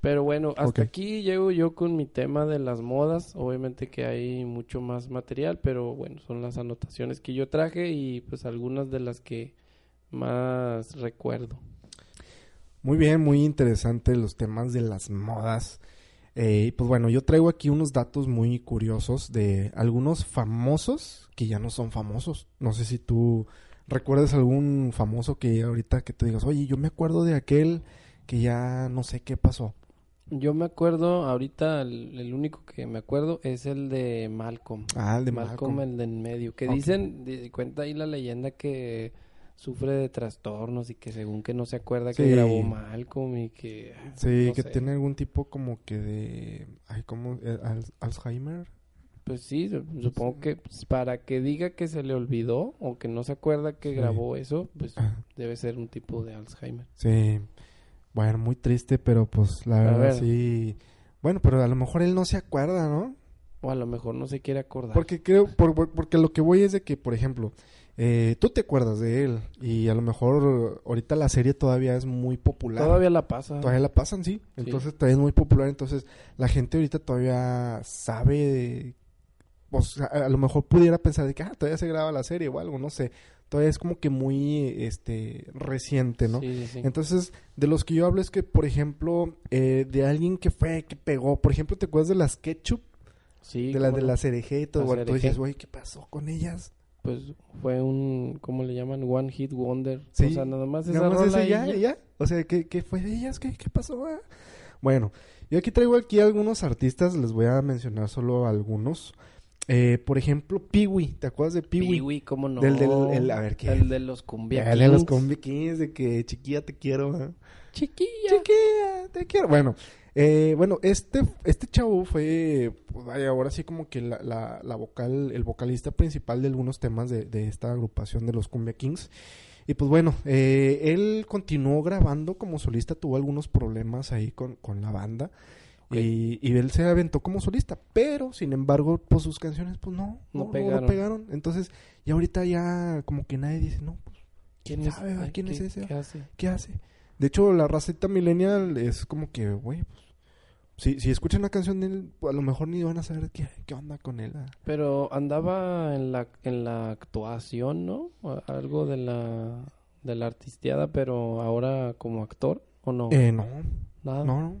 Speaker 1: Pero bueno, hasta aquí llego yo con mi tema de las modas. Obviamente que hay mucho más material, pero bueno, son las anotaciones que yo traje y pues algunas de las que más recuerdo.
Speaker 2: Muy bien, muy interesante los temas de las modas. Eh, y pues bueno, yo traigo aquí unos datos muy curiosos de algunos famosos que ya no son famosos. No sé si tú recuerdas algún famoso que ahorita que te digas, oye, yo me acuerdo de aquel que ya no sé qué pasó.
Speaker 1: Yo me acuerdo, ahorita el, el único que me acuerdo es el de Malcolm.
Speaker 2: Ah, el de
Speaker 1: Malcolm,
Speaker 2: Malcolm.
Speaker 1: el de en medio. Que dicen, di- cuenta ahí la leyenda que sufre de trastornos y que según que no se acuerda que grabó Malcolm y que...
Speaker 2: Sí,
Speaker 1: no
Speaker 2: que
Speaker 1: sé.
Speaker 2: tiene algún tipo como que de... Ay, ¿cómo? Eh, Al- Alzheimer.
Speaker 1: Pues sí, su- supongo que pues, para que diga que se le olvidó o que no se acuerda que
Speaker 2: Sí.
Speaker 1: grabó eso, pues
Speaker 2: Ah,
Speaker 1: debe ser un tipo de Alzheimer.
Speaker 2: Sí. Bueno, muy triste, pero pues la verdad
Speaker 1: ver.
Speaker 2: sí... Bueno, pero a lo mejor él no se acuerda, ¿no?
Speaker 1: O a lo mejor no se quiere acordar.
Speaker 2: Porque creo, por- por- porque lo que voy es de que, por ejemplo, eh, tú te acuerdas de él y a lo mejor ahorita la serie todavía es muy popular.
Speaker 1: Todavía la pasa.
Speaker 2: Todavía la pasan, sí. Entonces todavía es muy popular. Entonces la gente ahorita todavía sabe de... O sea, a lo mejor pudiera pensar de que ah, todavía se graba la serie o algo, no sé. Todavía es como que muy este reciente, ¿no?
Speaker 1: Sí, sí, sí.
Speaker 2: Entonces, de los que yo hablo es que, por ejemplo, eh, de alguien que fue, que pegó. Por ejemplo, ¿te acuerdas de las ketchup?
Speaker 1: Sí,
Speaker 2: de la
Speaker 1: cómo
Speaker 2: de
Speaker 1: no.
Speaker 2: la CRG y todo.
Speaker 1: La
Speaker 2: Bueno, tú dices, güey, ¿qué pasó con ellas?
Speaker 1: Pues fue un, ¿cómo le llaman? One Hit Wonder.
Speaker 2: Sí.
Speaker 1: O sea, nada más esa
Speaker 2: Nada más
Speaker 1: rola
Speaker 2: ese ya,
Speaker 1: ya.
Speaker 2: y ya. O sea, ¿qué, qué fue de ellas? ¿Qué, qué pasó? ah? Bueno, yo aquí traigo aquí algunos artistas, les voy a mencionar solo algunos. Eh, por ejemplo, Peewee, ¿te acuerdas de Peewee?
Speaker 1: Peewee, ¿cómo no?
Speaker 2: Del- del- el- a ver, ¿qué?
Speaker 1: El de los cumbia
Speaker 2: El de los
Speaker 1: Kings,
Speaker 2: de que chiquilla te quiero. ¿ah?
Speaker 1: Chiquilla.
Speaker 2: Chiquilla, te quiero. Bueno, eh, bueno, este, este chavo fue, pues, ahora sí como que la, la, la vocal, el vocalista principal de algunos temas de, de esta agrupación de los Cumbia Kings. Y pues bueno, eh, él continuó grabando como solista, tuvo algunos problemas ahí con, con la banda. Y, y él se aventó como solista, pero sin embargo, pues sus canciones, pues no,
Speaker 1: No
Speaker 2: no,
Speaker 1: pegaron.
Speaker 2: no pegaron. Entonces, y ahorita ya como que nadie dice, no, pues,
Speaker 1: ¿Quién
Speaker 2: ¿Quién
Speaker 1: es?
Speaker 2: sabe,
Speaker 1: Ay,
Speaker 2: quién
Speaker 1: ¿qué-
Speaker 2: es ese?
Speaker 1: ¿Qué hace?
Speaker 2: ¿qué hace? De hecho, la raceta millennial es como que, güey, pues, si, si escuchan una canción de él, a lo mejor ni van a saber qué, qué onda con él. ah.
Speaker 1: Pero andaba en la, en la actuación, ¿no? Algo de la, de la artisteada, pero ahora como actor, ¿o no?
Speaker 2: Eh, no,
Speaker 1: Nada.
Speaker 2: no, no.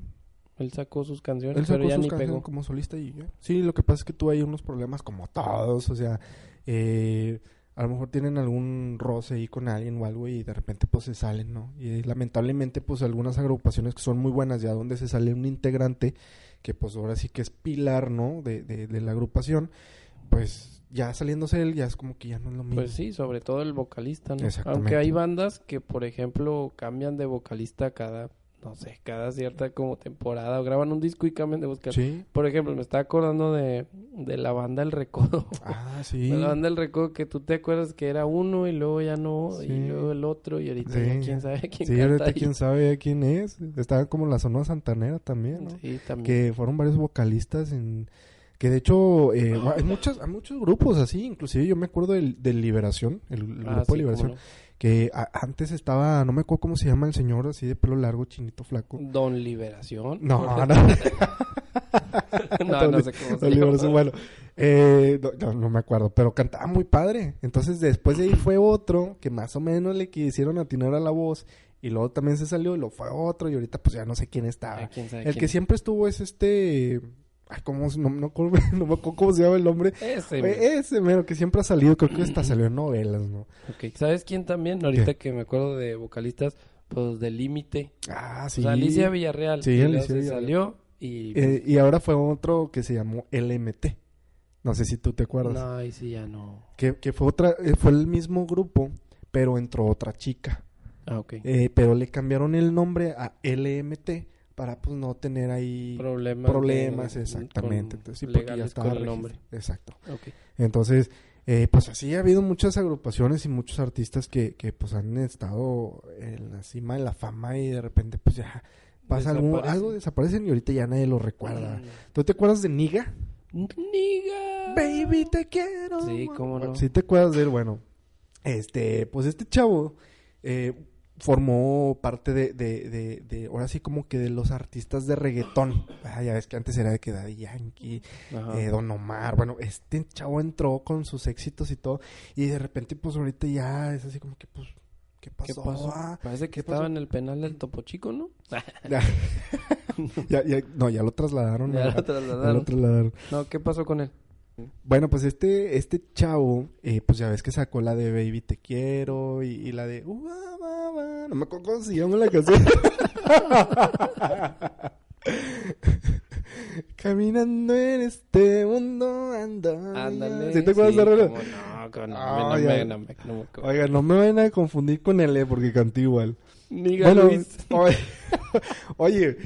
Speaker 1: Él sacó sus canciones,
Speaker 2: Él sacó
Speaker 1: pero ya
Speaker 2: sus
Speaker 1: ni
Speaker 2: canciones
Speaker 1: pegó.
Speaker 2: como solista y ya. Sí, lo que pasa es que tuvo ahí unos problemas como todos, o sea, eh, a lo mejor tienen algún roce ahí con alguien o algo y de repente pues se salen, ¿no? Y lamentablemente pues algunas agrupaciones que son muy buenas ya donde se sale un integrante que pues ahora sí que es pilar, ¿no? De, de, de la agrupación, pues ya saliéndose él ya es como que ya no es lo mismo.
Speaker 1: Pues sí, sobre todo el vocalista, ¿no? Aunque hay bandas que, por ejemplo, cambian de vocalista cada, no sé, cada cierta como temporada o graban un disco y cambian de vocalista.
Speaker 2: Sí.
Speaker 1: Por ejemplo, me estaba acordando de, de la banda El Recodo.
Speaker 2: Ah, sí.
Speaker 1: De la banda El Recodo que tú te acuerdas que era uno y luego ya no,
Speaker 2: Sí.
Speaker 1: y luego el otro y ahorita
Speaker 2: Sí.
Speaker 1: ya quién sabe quién
Speaker 2: Sí, ahorita
Speaker 1: ahí.
Speaker 2: quién sabe quién es. Estaba como la Sonora Santanera también, ¿no?
Speaker 1: Sí, también.
Speaker 2: que fueron varios vocalistas en que de hecho eh, hay muchos hay muchos grupos así inclusive yo me acuerdo del, del Liberación el, el
Speaker 1: Ah,
Speaker 2: grupo de Liberación que antes estaba no me acuerdo cómo se llama el señor así de pelo largo chinito flaco.
Speaker 1: Don Liberación.
Speaker 2: no no
Speaker 1: no, no sé cómo se
Speaker 2: Don Liberación,
Speaker 1: llama.
Speaker 2: bueno eh, no, no, me acuerdo pero cantaba muy padre entonces después de ahí fue otro que más o menos le quisieron atinar a la voz y luego también se salió y lo fue otro y ahorita pues ya no sé quién estaba
Speaker 1: quién sabe
Speaker 2: el
Speaker 1: quién.
Speaker 2: que siempre estuvo es este. Ay, ¿cómo, no, no, no cómo se llama el nombre.
Speaker 1: Ese.
Speaker 2: Eh, Ese mero que siempre ha salido, creo que hasta salió en novelas, ¿no?
Speaker 1: Ok, ¿Sabes quién también? Ahorita que me acuerdo de vocalistas, pues de Límite.
Speaker 2: Ah, sí.
Speaker 1: O sea, Alicia Villarreal.
Speaker 2: Sí, Alicia
Speaker 1: se
Speaker 2: Villarreal.
Speaker 1: salió y...
Speaker 2: Eh, y ahora fue otro que se llamó LMT. No sé si tú te acuerdas.
Speaker 1: no, ahí sí ya no.
Speaker 2: Que, que fue otra, eh, fue el mismo grupo, pero entró otra chica.
Speaker 1: Ah, ok.
Speaker 2: Eh, pero le cambiaron el nombre a LMT para pues no tener ahí
Speaker 1: Problemas.
Speaker 2: problemas,
Speaker 1: de-
Speaker 2: exactamente.
Speaker 1: con-
Speaker 2: Entonces, sí, porque ya estaba
Speaker 1: con el nombre.
Speaker 2: Exacto. Entonces, eh, pues así ha habido muchas agrupaciones y muchos artistas que, que pues han estado en la cima de la fama y de repente pues ya pasa algo,
Speaker 1: Desaparecen.
Speaker 2: algo, desaparecen y ahorita ya nadie lo recuerda.
Speaker 1: Mm.
Speaker 2: ¿Tú te acuerdas de Niga?
Speaker 1: Niga.
Speaker 2: Baby, te quiero.
Speaker 1: Sí, cómo no.
Speaker 2: Si te acuerdas de él, bueno, este, pues este chavo eh, formó parte de, de, de, de, ahora sí como que de los artistas de reggaetón. Ah, ya ves que antes era de que Daddy Yankee, eh, Don Omar. Bueno, este chavo entró con sus éxitos y todo. Y de repente, pues ahorita ya es así como que, pues, ¿qué
Speaker 1: ¿Qué
Speaker 2: pasó?
Speaker 1: pasó?
Speaker 2: ah?
Speaker 1: Parece que
Speaker 2: ¿qué
Speaker 1: estaba
Speaker 2: pasó?
Speaker 1: en el penal del Topo Chico, ¿no?
Speaker 2: Ya, ya, ya- no, ya lo trasladaron.
Speaker 1: Ya
Speaker 2: a-
Speaker 1: lo
Speaker 2: ya lo
Speaker 1: trasladaron.
Speaker 2: trasladaron.
Speaker 1: No, ¿qué pasó con él?
Speaker 2: Bueno, pues este, este chavo, eh, pues ya ves que sacó la de Baby Te Quiero y, y la de... "Uh, va, va, va". No me acuerdo cómo se llama la canción. Caminando en este mundo ando.
Speaker 1: Ándale.
Speaker 2: ¿Sí te acuerdas de
Speaker 1: cómo no, con- no,
Speaker 2: Ah,
Speaker 1: me- no, me- no me- no me acuerdo.
Speaker 2: Oiga, no me vayan a confundir con él, eh, porque canté igual.
Speaker 1: Niga
Speaker 2: Bueno,
Speaker 1: Luis.
Speaker 2: oye,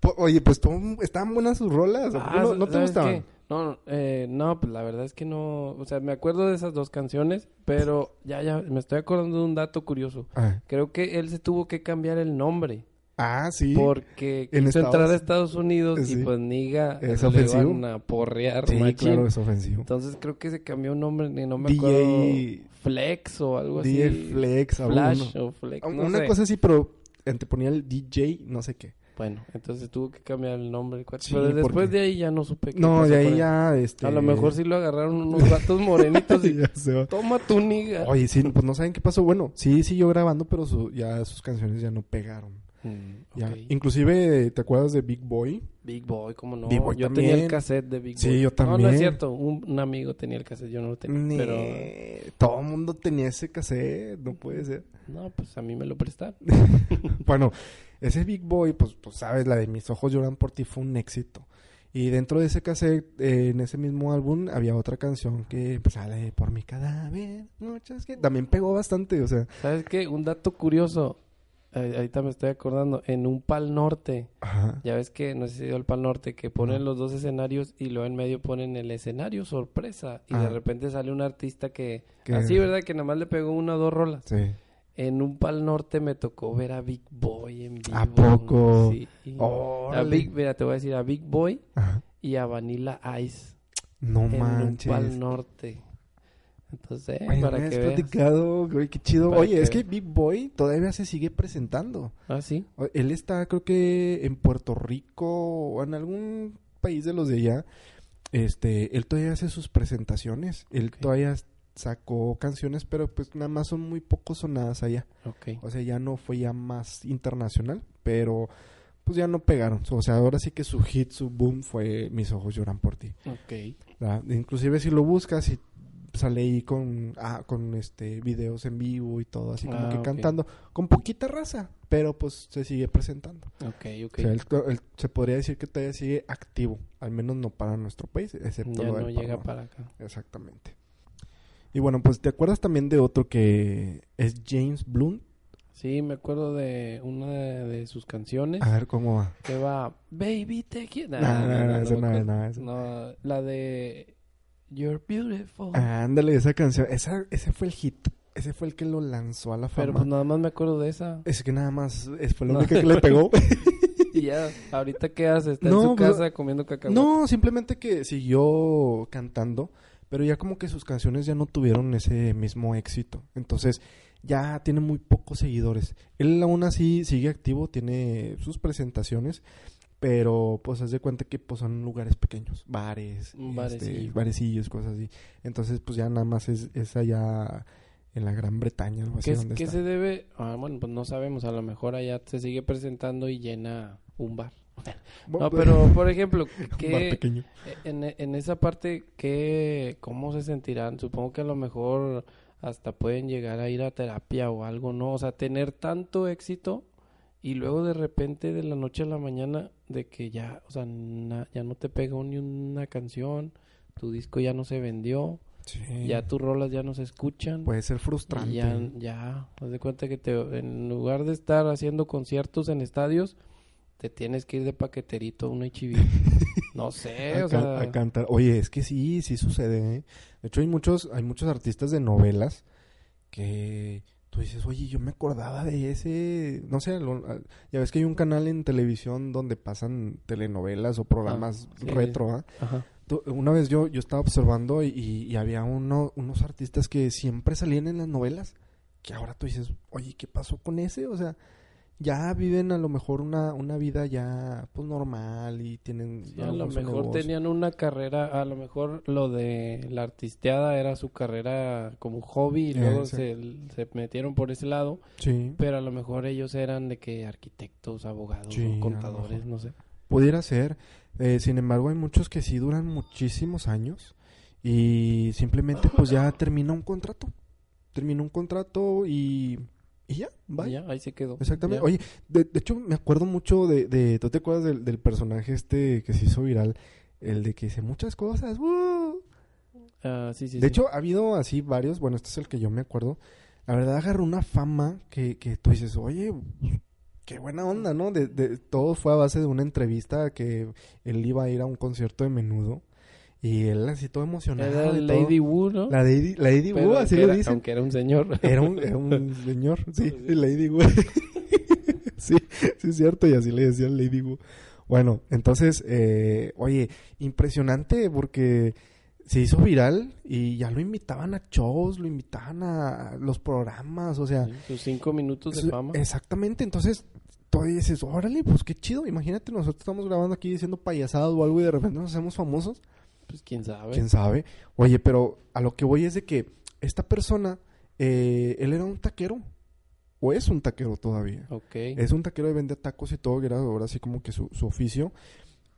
Speaker 2: oye, pues estaban buenas sus rolas. ¿o
Speaker 1: Ah,
Speaker 2: ¿No, no te
Speaker 1: ¿sabes
Speaker 2: gustaban?
Speaker 1: qué? No, eh, no, pues la verdad es que no, o sea, me acuerdo de esas dos canciones, pero ya, ya, me estoy acordando de un dato curioso.
Speaker 2: Ah,
Speaker 1: Creo que él se tuvo que cambiar el nombre
Speaker 2: ah, sí.
Speaker 1: porque
Speaker 2: En
Speaker 1: quiso
Speaker 2: Estados-
Speaker 1: entrar a Estados Unidos
Speaker 2: Sí.
Speaker 1: y pues Niga
Speaker 2: Es
Speaker 1: le
Speaker 2: ofensivo.
Speaker 1: iban a porrear
Speaker 2: Sí,
Speaker 1: machín.
Speaker 2: claro, es ofensivo.
Speaker 1: Entonces creo que se cambió un nombre, ni no me
Speaker 2: DJ
Speaker 1: acuerdo, Flex o algo así.
Speaker 2: DJ Flex,
Speaker 1: Flash o Flex, no
Speaker 2: Una
Speaker 1: sé.
Speaker 2: cosa así, pero anteponía el DJ, no sé qué.
Speaker 1: Bueno, entonces tuvo que cambiar el nombre. el cuate.
Speaker 2: Sí,
Speaker 1: pero después
Speaker 2: porque-
Speaker 1: de ahí ya no supe qué
Speaker 2: No, de ahí ya, este...
Speaker 1: A lo mejor sí lo agarraron unos gatos morenitos y
Speaker 2: ya se va.
Speaker 1: toma tu niga.
Speaker 2: Oye, sí, pues no saben qué pasó. Bueno, sí siguió grabando, pero su- ya sus canciones ya no pegaron.
Speaker 1: Mm,
Speaker 2: Ya. Inclusive, ¿te acuerdas de Big Boy?
Speaker 1: Big Boy, ¿cómo no?
Speaker 2: Big Boy
Speaker 1: yo
Speaker 2: también.
Speaker 1: tenía el cassette de Big
Speaker 2: Sí,
Speaker 1: Boy.
Speaker 2: yo
Speaker 1: No, no
Speaker 2: también.
Speaker 1: es cierto. Un, un amigo tenía el cassette, yo no lo tenía. Pero,
Speaker 2: Ne- Todo el mundo tenía ese cassette, no puede ser.
Speaker 1: no, pues a mí me lo prestaron.
Speaker 2: Bueno, ese Big Boy, pues, pues sabes, la de Mis ojos lloran por ti fue un éxito. Y dentro de ese cassette, eh, en ese mismo álbum, había otra canción que pues, sale por mi cadáver. Muchas que también pegó bastante, o sea.
Speaker 1: ¿Sabes qué? Un dato curioso. eh, ahorita me estoy acordando. En un Pal Norte.
Speaker 2: Ajá.
Speaker 1: Ya ves que, no sé si dio el Pal Norte, que ponen los dos escenarios y luego en medio ponen el escenario sorpresa. Y de
Speaker 2: Ah.
Speaker 1: repente sale un artista que...
Speaker 2: Que-
Speaker 1: Así, ¿verdad? Que nada más le pegó una o dos rolas.
Speaker 2: Sí.
Speaker 1: En un Pal Norte me tocó ver a Big Boy en vivo.
Speaker 2: ¿A poco?
Speaker 1: Sí. A. Big, mira, te voy a decir a Big Boy
Speaker 2: Ajá.
Speaker 1: y a Vanilla Ice
Speaker 2: No
Speaker 1: en un
Speaker 2: manches.
Speaker 1: Pal Norte. Entonces, eh,
Speaker 2: Oye,
Speaker 1: para
Speaker 2: me
Speaker 1: que
Speaker 2: has
Speaker 1: veas.
Speaker 2: platicado, güey, qué chido.
Speaker 1: Para
Speaker 2: Oye,
Speaker 1: que
Speaker 2: es que. Big Boy todavía se sigue presentando.
Speaker 1: Ah, sí.
Speaker 2: Él está, creo que en Puerto Rico o en algún país de los de allá. Este, él todavía hace sus presentaciones. Él todavía sacó canciones, pero pues nada más son muy poco sonadas allá. O sea, ya no fue ya más internacional, pero pues ya no pegaron. O sea, ahora sí que su hit, su boom fue Mis ojos lloran por ti.
Speaker 1: Ok.
Speaker 2: ¿verdad? Inclusive si lo buscas y sale ahí con ah, con este videos en vivo y todo así como
Speaker 1: Ah,
Speaker 2: que
Speaker 1: ok.
Speaker 2: cantando con poquita raza, pero pues se sigue presentando.
Speaker 1: Ok, ok.
Speaker 2: O sea, él- él- se podría decir que todavía sigue activo, al menos no para nuestro país, excepto
Speaker 1: ya no llega para acá.
Speaker 2: Exactamente. Y bueno, pues te acuerdas también de otro que es James Blunt.
Speaker 1: Sí, me acuerdo de una de, de sus canciones
Speaker 2: A ver cómo va.
Speaker 1: que va Baby te quiero.
Speaker 2: No, no, no, no no,
Speaker 1: No, la de You're Beautiful.
Speaker 2: Ándale, esa canción, esa, ese fue el hit, ese fue el que lo lanzó a la
Speaker 1: Pero
Speaker 2: fama.
Speaker 1: pues nada más me acuerdo de esa.
Speaker 2: Es que nada más es- fue lo
Speaker 1: No.
Speaker 2: único que le pegó.
Speaker 1: Y ya, ahorita qué hace? Está en su
Speaker 2: pues,
Speaker 1: casa comiendo cacahuate.
Speaker 2: No, simplemente que siguió cantando, pero ya como que sus canciones ya no tuvieron ese mismo éxito. Entonces, ya tiene muy pocos seguidores. Él aún así sigue activo, tiene sus presentaciones, pero pues haz de cuenta que pues son lugares pequeños, bares,
Speaker 1: Un
Speaker 2: este,
Speaker 1: barecillo.
Speaker 2: barecillos, cosas así. Entonces, pues ya nada más es, es allá en la Gran Bretaña, algo así
Speaker 1: ¿Qué, es-
Speaker 2: donde
Speaker 1: qué
Speaker 2: está.
Speaker 1: se debe? Ah, bueno, pues no sabemos. A lo mejor allá se sigue presentando y llena un bar. No, pero por ejemplo,
Speaker 2: un bar
Speaker 1: ¿qué,
Speaker 2: pequeño.
Speaker 1: en, en esa parte, ¿qué, ¿cómo se sentirán? Supongo que a lo mejor hasta pueden llegar a ir a terapia o algo, ¿no? O sea, tener tanto éxito y luego de repente de la noche a la mañana de que ya, o sea, na- ya no te pegó ni una canción, tu disco ya no se vendió,
Speaker 2: Sí.
Speaker 1: ya tus rolas ya no se escuchan.
Speaker 2: Puede ser
Speaker 1: y
Speaker 2: frustrante.
Speaker 1: ya, ya, haz de cuenta que te, en lugar de estar haciendo conciertos en estadios, te tienes que ir de paqueterito a una HIV. no sé,
Speaker 2: a,
Speaker 1: o
Speaker 2: can-
Speaker 1: sea,
Speaker 2: a cantar. Oye, es que sí, sí sucede. ¿eh? De hecho, hay muchos, hay muchos artistas de novelas que tú dices, oye, yo me acordaba de ese, no sé, lo- ah, ya ves que hay un canal en televisión donde pasan telenovelas o programas
Speaker 1: Ah, sí.
Speaker 2: retro, ¿ah?
Speaker 1: ajá.
Speaker 2: Tú- Una vez yo, yo estaba observando y, y había uno, unos artistas que siempre salían en las novelas, que ahora tú dices, oye, ¿qué pasó con ese? O sea, ya viven a lo mejor una, una vida ya pues normal y tienen
Speaker 1: Sí, a lo mejor tenían una carrera, a lo mejor lo de la artisteada era su carrera como hobby y
Speaker 2: Eh,
Speaker 1: luego
Speaker 2: sí.
Speaker 1: se, se metieron por ese lado,
Speaker 2: Sí.
Speaker 1: pero a lo mejor ellos eran de que arquitectos, abogados,
Speaker 2: Sí,
Speaker 1: contadores, no sé.
Speaker 2: Pudiera ser. Eh, sin embargo, hay muchos que sí duran muchísimos años y simplemente pues ya termina un contrato. Termina un contrato y, y ya, bye.
Speaker 1: Ya, ahí se quedó.
Speaker 2: Exactamente.
Speaker 1: Ya.
Speaker 2: Oye, de, de hecho me acuerdo mucho de, de... ¿Tú te acuerdas del, del personaje este que se hizo viral? El de que dice muchas cosas. ¡uh!
Speaker 1: Ah, sí, sí,
Speaker 2: de
Speaker 1: sí.
Speaker 2: hecho, ha habido así varios. Bueno, este es el que yo me acuerdo. La verdad agarró una fama que, que tú dices, oye, qué buena onda, ¿no? De, de- todo fue a base de una entrevista que él iba a ir a un concierto de menudo. Y él así todo emocionado.
Speaker 1: Era
Speaker 2: y todo.
Speaker 1: Lady Wu, ¿no?
Speaker 2: La Lady, Lady
Speaker 1: Pero
Speaker 2: Wu, así
Speaker 1: era-
Speaker 2: dicen.
Speaker 1: Aunque era un señor.
Speaker 2: Era un, era un señor, sí,
Speaker 1: Sí.
Speaker 2: sí, Lady Wu. sí, sí es cierto, y así le decían Lady Wu. Bueno, entonces, eh, oye, impresionante porque se hizo viral y ya lo invitaban a shows, lo invitaban a los programas, o sea,
Speaker 1: Sí, Sus cinco minutos de
Speaker 2: su-
Speaker 1: fama.
Speaker 2: exactamente, entonces todavía dices, órale, pues qué chido, imagínate, nosotros estamos grabando aquí diciendo payasadas o algo y de repente nos hacemos famosos.
Speaker 1: Pues quién sabe.
Speaker 2: ¿Quién sabe? Oye, pero a lo que voy es de que esta persona, eh, él era un taquero. o es un taquero todavía.
Speaker 1: Ok.
Speaker 2: Es un taquero de vende tacos y todo, que era ahora así como que su, su oficio.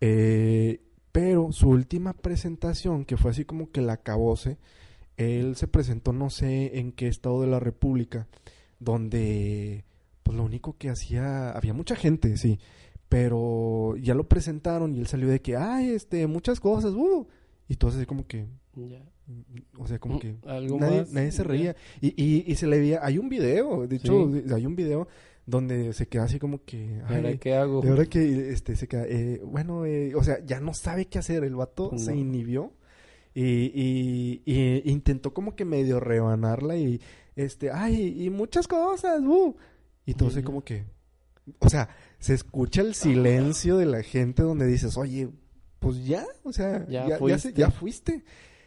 Speaker 2: Eh, pero su última presentación, que fue así como que la acabose, él se presentó no sé en qué estado de la República, donde pues lo único que hacía, había mucha gente, sí, pero ya lo presentaron y él salió de que, ay, este, muchas cosas, uh, y todo así como que,
Speaker 1: Ya.
Speaker 2: o sea, como
Speaker 1: Mm,
Speaker 2: que
Speaker 1: ¿Algo
Speaker 2: nadie,
Speaker 1: más?
Speaker 2: nadie se reía. Y, y, y se le veía, hay un video, de hecho,
Speaker 1: Sí.
Speaker 2: hay un video donde se queda así como que,
Speaker 1: ¿Y ahora
Speaker 2: ay,
Speaker 1: qué hago?
Speaker 2: de verdad que este se queda, eh, bueno, eh, o sea, ya no sabe qué hacer, el vato
Speaker 1: No.
Speaker 2: se inhibió y, y, y intentó como que medio rebanarla y este, ay, y muchas cosas, uh. y todo así
Speaker 1: Ujú.
Speaker 2: como que, o sea, se escucha el silencio de la gente donde dices, oye, pues ya, o sea,
Speaker 1: Ya
Speaker 2: ya, ya, se-
Speaker 1: fuiste.
Speaker 2: ya fuiste.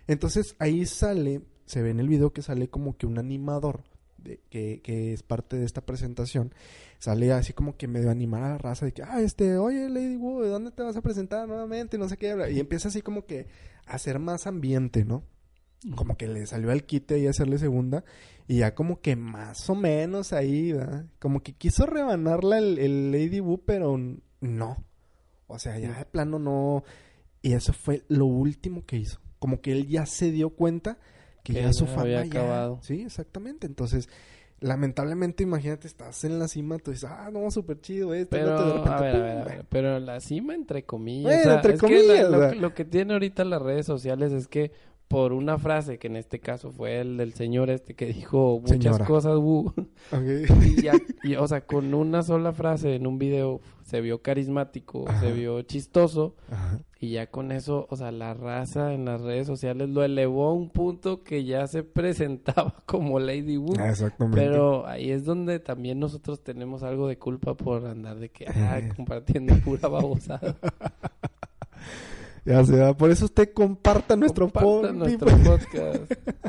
Speaker 2: Entonces ahí sale, se ve en el video que sale como que un animador de, que, que es parte de esta presentación, sale así como que medio animar a la raza de que, ah, este, oye, Lady Wu, ¿de dónde te vas a presentar nuevamente? No sé qué, y empieza así como que a hacer más ambiente, ¿no? Como que le salió al quite y hacerle segunda, y ya como que más o menos ahí, ¿verdad? Como que quiso rebanarla el, el Lady Wu, pero no. O sea, ya de plano no. Y eso fue lo último que hizo. Como que él ya se dio cuenta que,
Speaker 1: Que
Speaker 2: ya su
Speaker 1: ya
Speaker 2: fama
Speaker 1: había
Speaker 2: ya-
Speaker 1: acabado.
Speaker 2: Sí, exactamente. Entonces, lamentablemente, imagínate, estás en la cima, tú dices, ah, no, súper chido esto.
Speaker 1: Pero,
Speaker 2: otro", de repente,
Speaker 1: a ver, a ver, a ver, pero la cima entre comillas.
Speaker 2: Bueno,
Speaker 1: o sea,
Speaker 2: entre
Speaker 1: que
Speaker 2: comillas,
Speaker 1: la- lo, lo que tiene ahorita las redes sociales es que por una frase, que en este caso fue el del señor este que dijo muchas
Speaker 2: Señora.
Speaker 1: cosas, bu,
Speaker 2: Ok.
Speaker 1: y ya, y, o sea, con una sola frase en un video se vio carismático,
Speaker 2: Ajá.
Speaker 1: se vio chistoso,
Speaker 2: Ajá.
Speaker 1: y ya con eso, o sea, la raza en las redes sociales lo elevó a un punto que ya se presentaba como Lady Wu.
Speaker 2: Ah, Exactamente.
Speaker 1: Pero ahí es donde también nosotros tenemos algo de culpa por andar de que, ah, compartiendo pura babosada.
Speaker 2: Ya se va. Por eso usted comparta nuestro
Speaker 1: Compartan
Speaker 2: pod-
Speaker 1: nuestro podcast.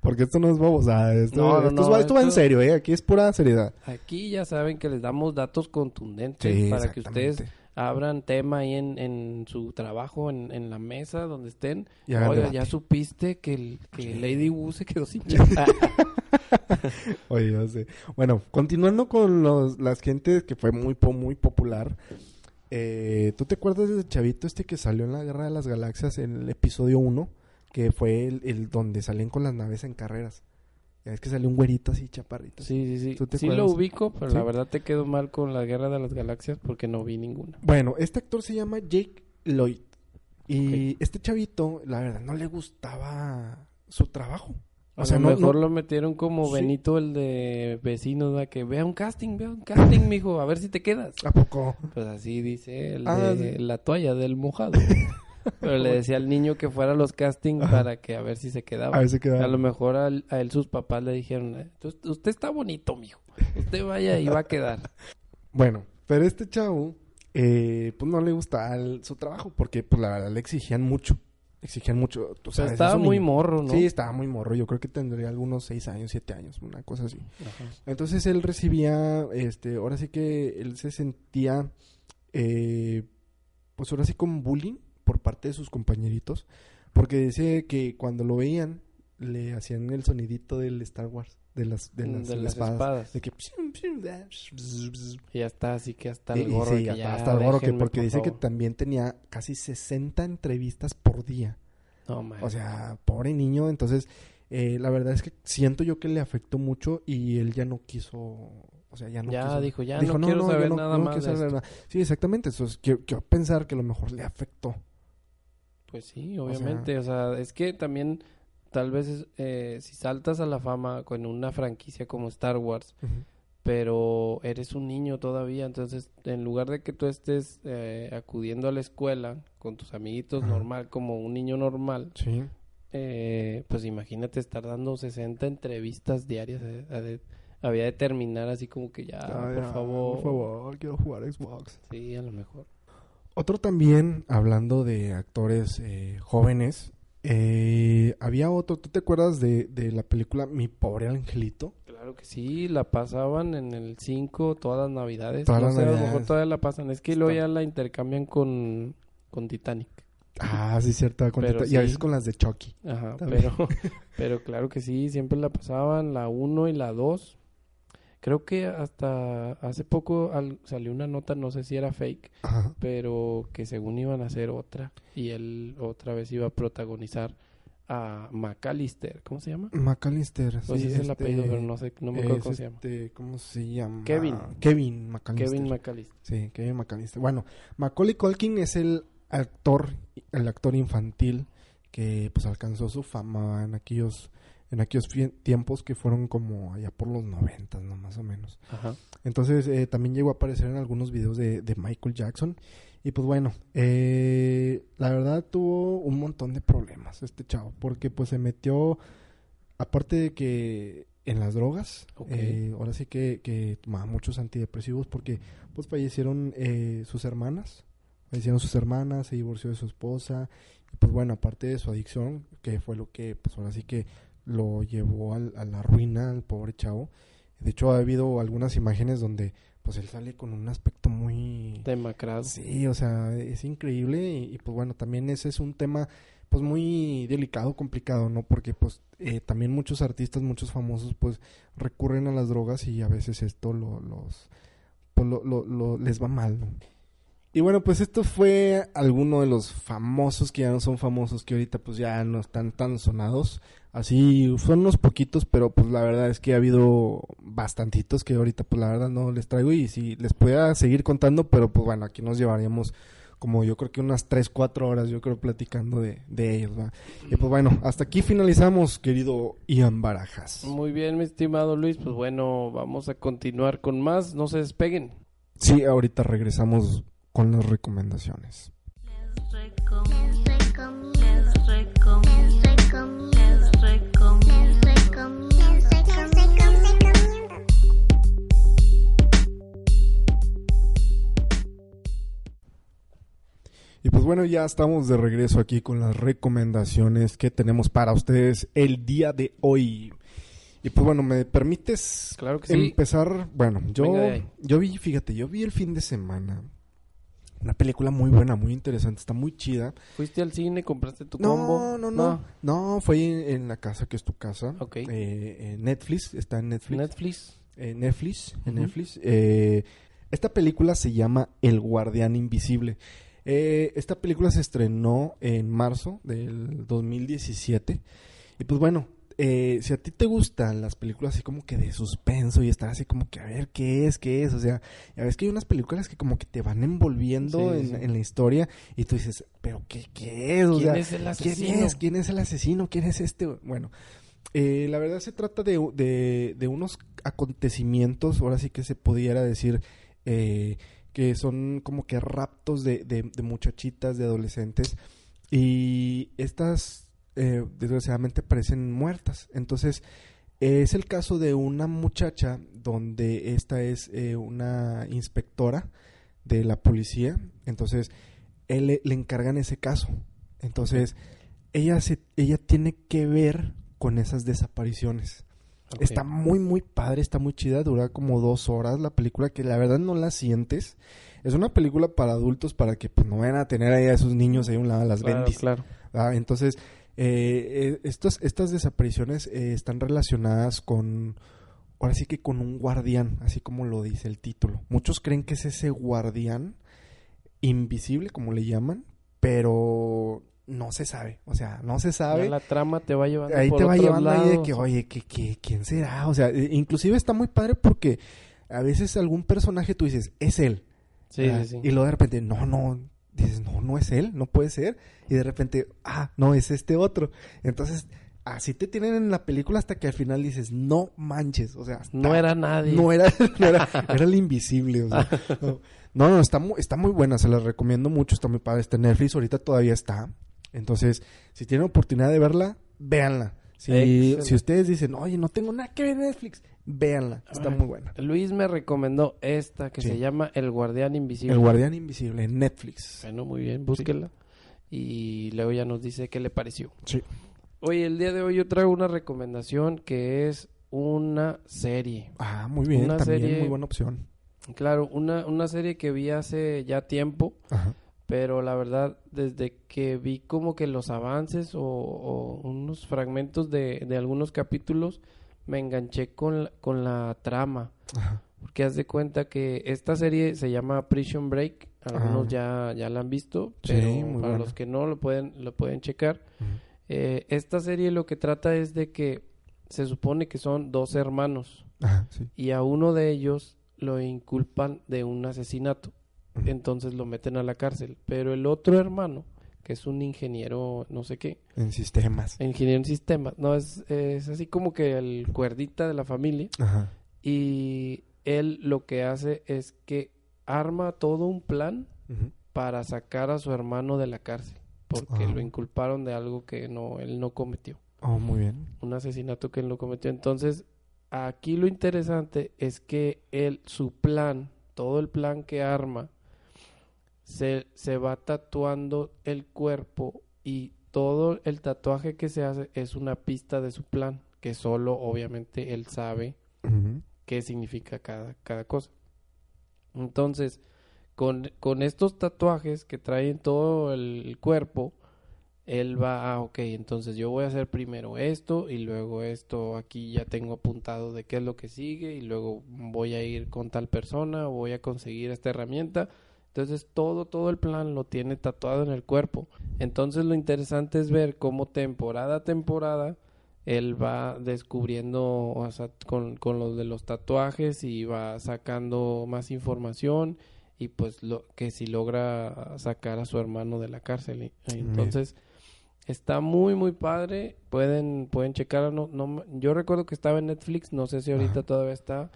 Speaker 2: Porque esto no es babosada. Esto,
Speaker 1: No, no,
Speaker 2: esto,
Speaker 1: no,
Speaker 2: es- esto va en serio, ¿eh? Aquí es pura seriedad.
Speaker 1: Aquí ya saben que les damos datos contundentes
Speaker 2: Sí,
Speaker 1: para que ustedes abran tema ahí en, en su trabajo, en, en la mesa donde estén.
Speaker 2: Y
Speaker 1: Oiga,
Speaker 2: debate.
Speaker 1: ya supiste que, el, que
Speaker 2: Sí.
Speaker 1: Lady Wu se quedó sin.
Speaker 2: Oye, yo sé. Bueno, continuando con los, las gentes que fue muy, muy popular. Eh, ¿Tú te acuerdas del chavito este que salió en la Guerra de las Galaxias en el episodio 1? Que fue el, el donde salían con las naves en carreras. Ya es que salió un güerito así, chaparrito.
Speaker 1: Sí, sí, sí.
Speaker 2: ¿Tú te
Speaker 1: Sí lo ubico, pero
Speaker 2: Sí.
Speaker 1: la verdad te quedo mal con la Guerra de las Galaxias porque no vi ninguna.
Speaker 2: Bueno, este actor se llama Jake Lloyd. Y este chavito, la verdad, no le gustaba su trabajo.
Speaker 1: A
Speaker 2: O sea,
Speaker 1: lo
Speaker 2: no-
Speaker 1: mejor
Speaker 2: no-
Speaker 1: lo metieron como
Speaker 2: Sí.
Speaker 1: Benito, el de vecinos, ¿verdad? que vea un casting, vea un casting, mijo, a ver si te quedas.
Speaker 2: ¿A poco?
Speaker 1: Pues así dice el
Speaker 2: Ah,
Speaker 1: de
Speaker 2: sí.
Speaker 1: la toalla del mojado. Pero le decía al niño que fuera a los castings para que a ver si se quedaba.
Speaker 2: A ver si queda.
Speaker 1: A lo mejor al- a él sus papás le dijeron, "Eh, "Usted- usted está bonito, mijo. Usted vaya y va a quedar.
Speaker 2: Bueno, pero este chavo, eh, pues no le gustaba el- su trabajo porque, pues la verdad, le exigían mucho. Exigían mucho. O sea,
Speaker 1: sea,
Speaker 2: es
Speaker 1: estaba muy
Speaker 2: niño.
Speaker 1: morro, ¿no?
Speaker 2: Sí, estaba muy morro. Yo creo que tendría algunos seis años, siete años, una cosa así.
Speaker 1: Ajá.
Speaker 2: Entonces él recibía, este, ahora sí que él se sentía, eh, pues ahora sí con bullying por parte de sus compañeritos, porque dice que cuando lo veían le hacían el sonidito del Star Wars, de las, de las,
Speaker 1: De las
Speaker 2: espadas,
Speaker 1: espadas.
Speaker 2: de que.
Speaker 1: Y ya está, así que hasta el gorro.
Speaker 2: sí,
Speaker 1: que
Speaker 2: hasta,
Speaker 1: ya,
Speaker 2: hasta el gorro, que porque
Speaker 1: por
Speaker 2: dice que
Speaker 1: favor.
Speaker 2: también tenía casi 60 entrevistas por día.
Speaker 1: No, man.
Speaker 2: O sea, pobre niño. Entonces, eh, la verdad es que siento yo que le afectó mucho y él ya no quiso. O sea, ya no
Speaker 1: ya
Speaker 2: quiso.
Speaker 1: dijo, ya no, quiero
Speaker 2: yo
Speaker 1: saber
Speaker 2: no-
Speaker 1: nada
Speaker 2: no
Speaker 1: más
Speaker 2: quiero saber nada. Sí, exactamente. Eso es- quiero, quiero pensar que a lo mejor le afectó.
Speaker 1: Pues sí, obviamente. O sea, es que también tal vez es, eh, si saltas a la fama con una franquicia como Star Wars, pero eres un niño todavía, entonces en lugar de que tú estés eh, acudiendo a la escuela con tus amiguitos normal, como un niño normal,
Speaker 2: Sí.
Speaker 1: eh, pues imagínate estar dando 60 entrevistas diarias. eh, a de- había de terminar así como que ya,
Speaker 2: Ay,
Speaker 1: por favor.
Speaker 2: Por favor, quiero jugar Xbox.
Speaker 1: Sí, a lo mejor.
Speaker 2: Otro también, hablando de actores eh, jóvenes, eh, había otro. ¿Tú te acuerdas de, de la película Mi pobre angelito?
Speaker 1: Claro que sí, la pasaban en el 5 todas las navidades.
Speaker 2: Todas
Speaker 1: no
Speaker 2: las
Speaker 1: sé, a lo
Speaker 2: navidades.
Speaker 1: mejor todavía la pasan. Es que luego ya la intercambian con, con Titanic.
Speaker 2: Ah, sí, cierto. con
Speaker 1: Pero
Speaker 2: Tita- Y a veces con las de Chucky.
Speaker 1: Ajá, pero, pero claro que sí, siempre la pasaban la 1 y la 2. Creo que hasta hace poco al- salió una nota, no sé si era fake,
Speaker 2: Ajá.
Speaker 1: pero que según iban a hacer otra y él otra vez iba a protagonizar a McAllister, ¿cómo se llama?
Speaker 2: McAllister.
Speaker 1: Pues
Speaker 2: sí,
Speaker 1: es el
Speaker 2: este,
Speaker 1: apellido, pero no sé, no me acuerdo cómo se llama.
Speaker 2: este, ¿Cómo se llama?
Speaker 1: Kevin.
Speaker 2: Kevin McAllister.
Speaker 1: Kevin McAllister.
Speaker 2: Sí, Kevin McAllister. Bueno, Macaulay Culkin es el actor, el actor infantil que pues alcanzó su fama en aquellos en aquellos tiempos que fueron como allá por los noventas, ¿no? Más o menos.
Speaker 1: Ajá.
Speaker 2: Entonces eh, también llegó a aparecer en algunos videos de, de Michael Jackson. Y pues bueno, eh, la verdad tuvo un montón de problemas este chavo. Porque pues se metió, aparte de que en las drogas, eh, ahora sí que, que tomaba muchos antidepresivos porque pues fallecieron eh, sus hermanas. Fallecieron sus hermanas, se divorció de su esposa. Y pues bueno, aparte de su adicción, que fue lo que pues ahora sí que lo llevó al- a la ruina al pobre chavo. De hecho, ha habido algunas imágenes donde pues él sale con un aspecto muy...
Speaker 1: Demacrado.
Speaker 2: Sí, o sea, es increíble y, y, pues bueno, también ese es un tema pues muy delicado, complicado, ¿no? Porque pues eh, también muchos artistas, muchos famosos pues recurren a las drogas y a veces esto lo, los pues lo, lo- lo- les va mal, ¿no? Y bueno, pues esto fue alguno de los famosos que ya no son famosos, que ahorita pues ya no están tan sonados. Así son unos poquitos, pero pues la verdad es que ha habido bastantitos que ahorita pues la verdad no les traigo y si les pudiera seguir contando, pero pues bueno, aquí nos llevaríamos como yo creo que unas 3, 4 horas yo creo platicando de, de ellos, ¿va? Y pues bueno, hasta aquí finalizamos, querido Ian Barajas.
Speaker 1: Muy bien, mi estimado Luis. Pues bueno, vamos a continuar con más. No se despeguen.
Speaker 2: Sí, ahorita regresamos con las recomendaciones.
Speaker 3: Les recomiendo, les recomiendo, les recomiendo, les recomiendo, les recomiendo.
Speaker 2: Y pues bueno, ya estamos de regreso aquí con las recomendaciones que tenemos para ustedes el día de hoy. Y pues bueno, ¿me permites
Speaker 1: Claro que sí.
Speaker 2: empezar? Bueno, yo, yo vi, fíjate, yo vi el fin de semana una película muy buena, muy interesante, está muy chida.
Speaker 1: ¿Fuiste al cine? ¿Compraste tu
Speaker 2: No,
Speaker 1: combo?
Speaker 2: no, no, no, fue en, en la casa que es tu casa.
Speaker 1: Ok.
Speaker 2: Eh, en Netflix, está en Netflix.
Speaker 1: Netflix.
Speaker 2: en Netflix, en. Netflix. Eh, esta película se llama El Guardián Invisible. Eh, esta película se estrenó en marzo del 2017. Y pues bueno, eh, si a ti te gustan las películas así como que de suspenso y estar así como que a ver qué es, qué es, o sea, ya ves que hay unas películas que como que te van envolviendo
Speaker 1: Sí,
Speaker 2: en,
Speaker 1: sí.
Speaker 2: en la historia y tú dices, pero qué, qué es, o
Speaker 1: ¿Quién
Speaker 2: sea,
Speaker 1: es el
Speaker 2: ¿Quién
Speaker 1: asesino?
Speaker 2: es? ¿Quién es el asesino? ¿Quién es este? Bueno, eh, la verdad se trata de, de- de unos acontecimientos, ahora sí que se pudiera decir, eh, que son como que raptos de, de- de muchachitas, de adolescentes, y estas eh, desgraciadamente parecen muertas. Entonces, eh, es el caso de una muchacha donde esta es eh, una inspectora de la policía, entonces él le, le encargan ese caso. Entonces, ella se, ella tiene que ver con esas desapariciones. Está muy, muy padre, está muy chida, dura como dos horas la película, que la verdad no la sientes. Es una película para adultos para que pues, no vayan a tener ahí a esos niños ahí a un lado, a las
Speaker 1: Claro,
Speaker 2: bendis.
Speaker 1: claro.
Speaker 2: Ah, entonces, eh, eh, estos, estas desapariciones eh, están relacionadas con, ahora sí que con un guardián, así como lo dice el título. Muchos creen que es ese guardián invisible, como le llaman, pero no se sabe, o sea, no se
Speaker 1: Ya
Speaker 2: sabe.
Speaker 1: la trama te va llevando
Speaker 2: Ahí
Speaker 1: por
Speaker 2: te va llevando ahí de que, oye, que, que- ¿quién será? O sea, eh, inclusive está muy padre porque a veces algún personaje tú dices, es él.
Speaker 1: Sí, sí, sí.
Speaker 2: Y luego de repente, no, no, dices, no, no es él, no puede ser. Y de repente, ah, no, es este otro. Entonces, así te tienen en la película hasta que al final dices, no manches, o sea,
Speaker 1: No era nadie.
Speaker 2: no era, no era, era el invisible, o sea, no, no, no, está muy, está muy buena, se las recomiendo mucho, está muy padre, está en Netflix, ahorita todavía está. Entonces, si tienen oportunidad de verla, véanla. Si, si ustedes dicen, oye, no tengo nada que ver en Netflix, véanla, está muy buena.
Speaker 1: Luis me recomendó esta que
Speaker 2: Sí.
Speaker 1: se llama El Guardián Invisible.
Speaker 2: El Guardián Invisible en Netflix.
Speaker 1: Bueno, muy bien, búsquela. Y luego ya nos dice qué le pareció.
Speaker 2: Sí.
Speaker 1: Oye, el día de hoy yo traigo una recomendación que es una serie.
Speaker 2: Ah, muy bien,
Speaker 1: Una
Speaker 2: también
Speaker 1: serie-
Speaker 2: muy buena opción.
Speaker 1: Claro, una, una serie que vi hace ya tiempo,
Speaker 2: Ajá.
Speaker 1: pero la verdad, desde que vi como que los avances o, o unos fragmentos de, de algunos capítulos, me enganché con, la- con la trama.
Speaker 2: Ajá.
Speaker 1: Porque haz de cuenta que esta serie se llama Prison Break. Algunos ya, ya la han visto,
Speaker 2: Sí,
Speaker 1: pero
Speaker 2: muy
Speaker 1: para
Speaker 2: buena.
Speaker 1: los que no lo pueden, lo pueden checar. Eh, esta serie lo que trata es de que se supone que son dos hermanos
Speaker 2: Ajá, sí.
Speaker 1: y a uno de ellos lo inculpan de un asesinato. Entonces lo meten a la cárcel. Pero el otro hermano, que es un ingeniero, no sé qué,
Speaker 2: En sistemas.
Speaker 1: ingeniero en sistemas, no, es, es así como que el cuerdita de la familia.
Speaker 2: Ajá.
Speaker 1: Y él lo que hace es que arma todo un plan para sacar a su hermano de la cárcel. Porque
Speaker 2: Ah.
Speaker 1: lo inculparon de algo que no, él no cometió.
Speaker 2: Oh, muy bien.
Speaker 1: Un asesinato que él no cometió. Entonces, aquí lo interesante es que él, su plan, todo el plan que arma, se, se va tatuando el cuerpo y todo el tatuaje que se hace es una pista de su plan, que solo obviamente él sabe qué significa cada, cada cosa. Entonces, con, con estos tatuajes que traen todo el cuerpo, él va, ah, ok, entonces yo voy a hacer primero esto y luego esto aquí ya tengo apuntado de qué es lo que sigue y luego voy a ir con tal persona, voy a conseguir esta herramienta. Entonces todo, todo el plan lo tiene tatuado en el cuerpo. Entonces lo interesante es ver cómo temporada a temporada él va descubriendo o sea, con, con los de los tatuajes y va sacando más información y pues lo que si logra sacar a su hermano de la cárcel. Entonces está muy muy padre, pueden pueden checar no, no yo recuerdo que estaba en Netflix, no sé si ahorita
Speaker 2: Ajá.
Speaker 1: todavía está,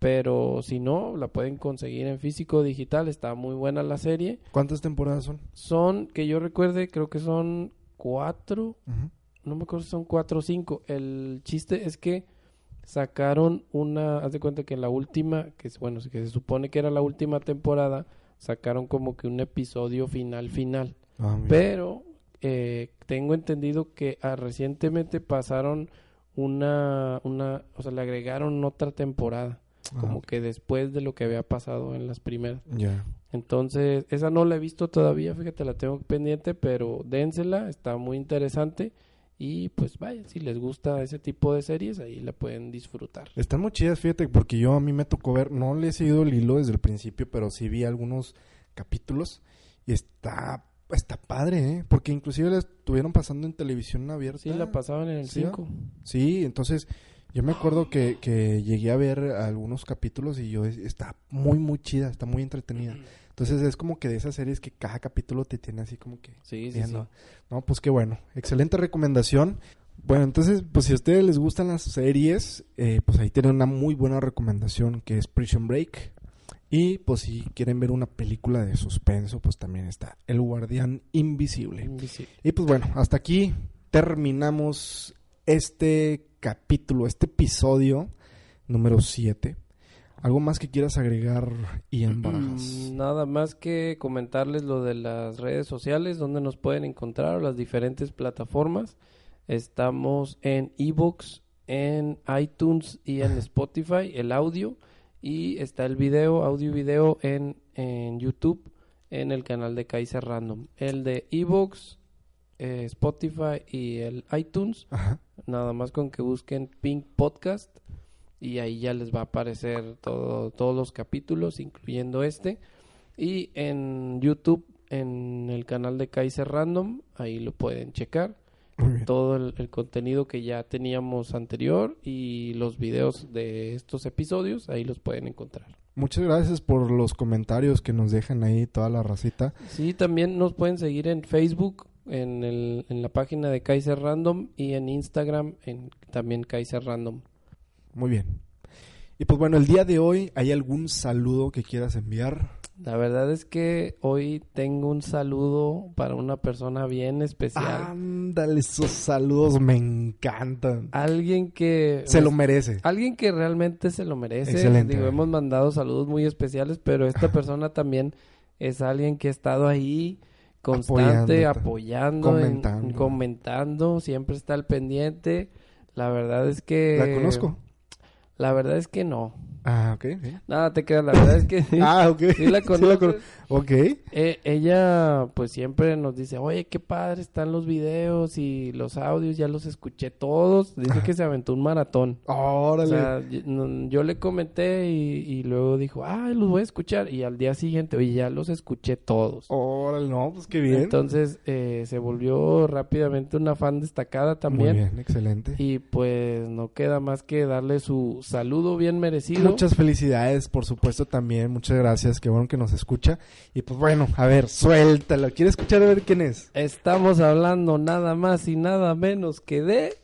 Speaker 1: pero si no la pueden conseguir en físico o digital, está muy buena la serie.
Speaker 2: ¿Cuántas temporadas son?
Speaker 1: Son que yo recuerde, creo que son cuatro no me acuerdo si son cuatro o cinco. El chiste es que sacaron una, haz de cuenta que en la última, que es bueno, que se supone que era la última temporada, sacaron como que un episodio final final.
Speaker 2: Ah.
Speaker 1: Pero eh, tengo entendido que ah, recientemente pasaron una, una, o sea, le agregaron otra temporada, Como que después de lo que había pasado en las primeras.
Speaker 2: Ya.
Speaker 1: Entonces, esa no la he visto todavía, fíjate, la tengo pendiente, pero dénsela, está muy interesante. Y pues vaya, si les gusta ese tipo de series, ahí la pueden disfrutar.
Speaker 2: Están muy chidas, fíjate, porque yo a mí me tocó ver, no le he seguido el hilo desde el principio, pero sí vi algunos capítulos y está, está padre, ¿eh? Porque inclusive la estuvieron pasando en televisión abierta.
Speaker 1: Sí, la pasaban en el
Speaker 2: ¿Sí, va?
Speaker 1: 5.
Speaker 2: Sí, entonces yo me acuerdo que, que llegué a ver algunos capítulos y yo, está muy, muy chida, está muy entretenida. Entonces es como que de esas series que cada capítulo te tiene así como que
Speaker 1: Sí, sí, sí.
Speaker 2: No, pues qué bueno. Excelente recomendación. Bueno, entonces, pues si a ustedes les gustan las series, eh, pues ahí tienen una muy buena recomendación que es Prison Break. Y pues si quieren ver una película de suspenso, pues también está El Guardián Invisible.
Speaker 1: Invisible.
Speaker 2: Y pues bueno, hasta aquí terminamos este capítulo, este episodio número 7. ¿Algo más que quieras agregar, Ian Barajas?
Speaker 1: Mm, Nada más que comentarles lo de las redes sociales, donde nos pueden encontrar, o las diferentes plataformas. Estamos en ebooks, en iTunes y en Spotify, el audio. Y está el video, audio y video en, en YouTube, en el canal de Kaiser Random. El de ebooks, eh, Spotify y el iTunes
Speaker 2: Ajá.
Speaker 1: Nada más con que busquen Pink Podcast y ahí ya les va a aparecer todo, todos los capítulos, incluyendo este. Y en YouTube, en el canal de Kaiser Random, ahí lo pueden checar. Todo el, el contenido que ya teníamos anterior y los videos de estos episodios, ahí los pueden encontrar.
Speaker 2: Muchas gracias por los comentarios que nos dejan ahí toda la racita.
Speaker 1: Sí, también nos pueden seguir en Facebook, en, el, en la página de Kaiser Random y en Instagram, en también Kaiser Random.
Speaker 2: Muy bien. Y pues bueno, el día de hoy, ¿hay algún saludo que quieras enviar?
Speaker 1: La verdad es que hoy tengo un saludo para una persona bien especial.
Speaker 2: Ándale, esos saludos me encantan.
Speaker 1: Alguien que...
Speaker 2: Se lo merece.
Speaker 1: Alguien que realmente se lo merece.
Speaker 2: Excelente.
Speaker 1: Digo, hemos mandado saludos muy especiales, pero esta persona también es alguien que ha estado ahí constante, apoyando, en-
Speaker 2: Comentando.
Speaker 1: en- comentando, siempre está al pendiente. La verdad es que...
Speaker 2: ¿La conozco?
Speaker 1: La verdad es que no.
Speaker 2: Ah, ok. sí.
Speaker 1: Nada, te creas, la verdad es que sí.
Speaker 2: Ah, ok.
Speaker 1: Sí la conoces.
Speaker 2: cono- Ok.
Speaker 1: Eh, ella pues siempre nos dice, oye, qué padre están los videos y los audios, ya los escuché todos. Dice que se aventó un maratón. O
Speaker 2: Órale.
Speaker 1: sea, yo, le comenté y, y luego dijo, ay, los voy a escuchar. Y al día siguiente, oye, ya los escuché todos.
Speaker 2: Órale, no, pues qué bien.
Speaker 1: Entonces eh, se volvió rápidamente una fan destacada también.
Speaker 2: Muy bien, excelente.
Speaker 1: Y pues no queda más que darle su saludo bien merecido.
Speaker 2: Muchas felicidades, por supuesto, también. Muchas gracias. Qué bueno que nos escucha. Y pues bueno, a ver, suéltalo. ¿Quiere escuchar a ver quién es?
Speaker 1: Estamos hablando nada más y nada menos que de...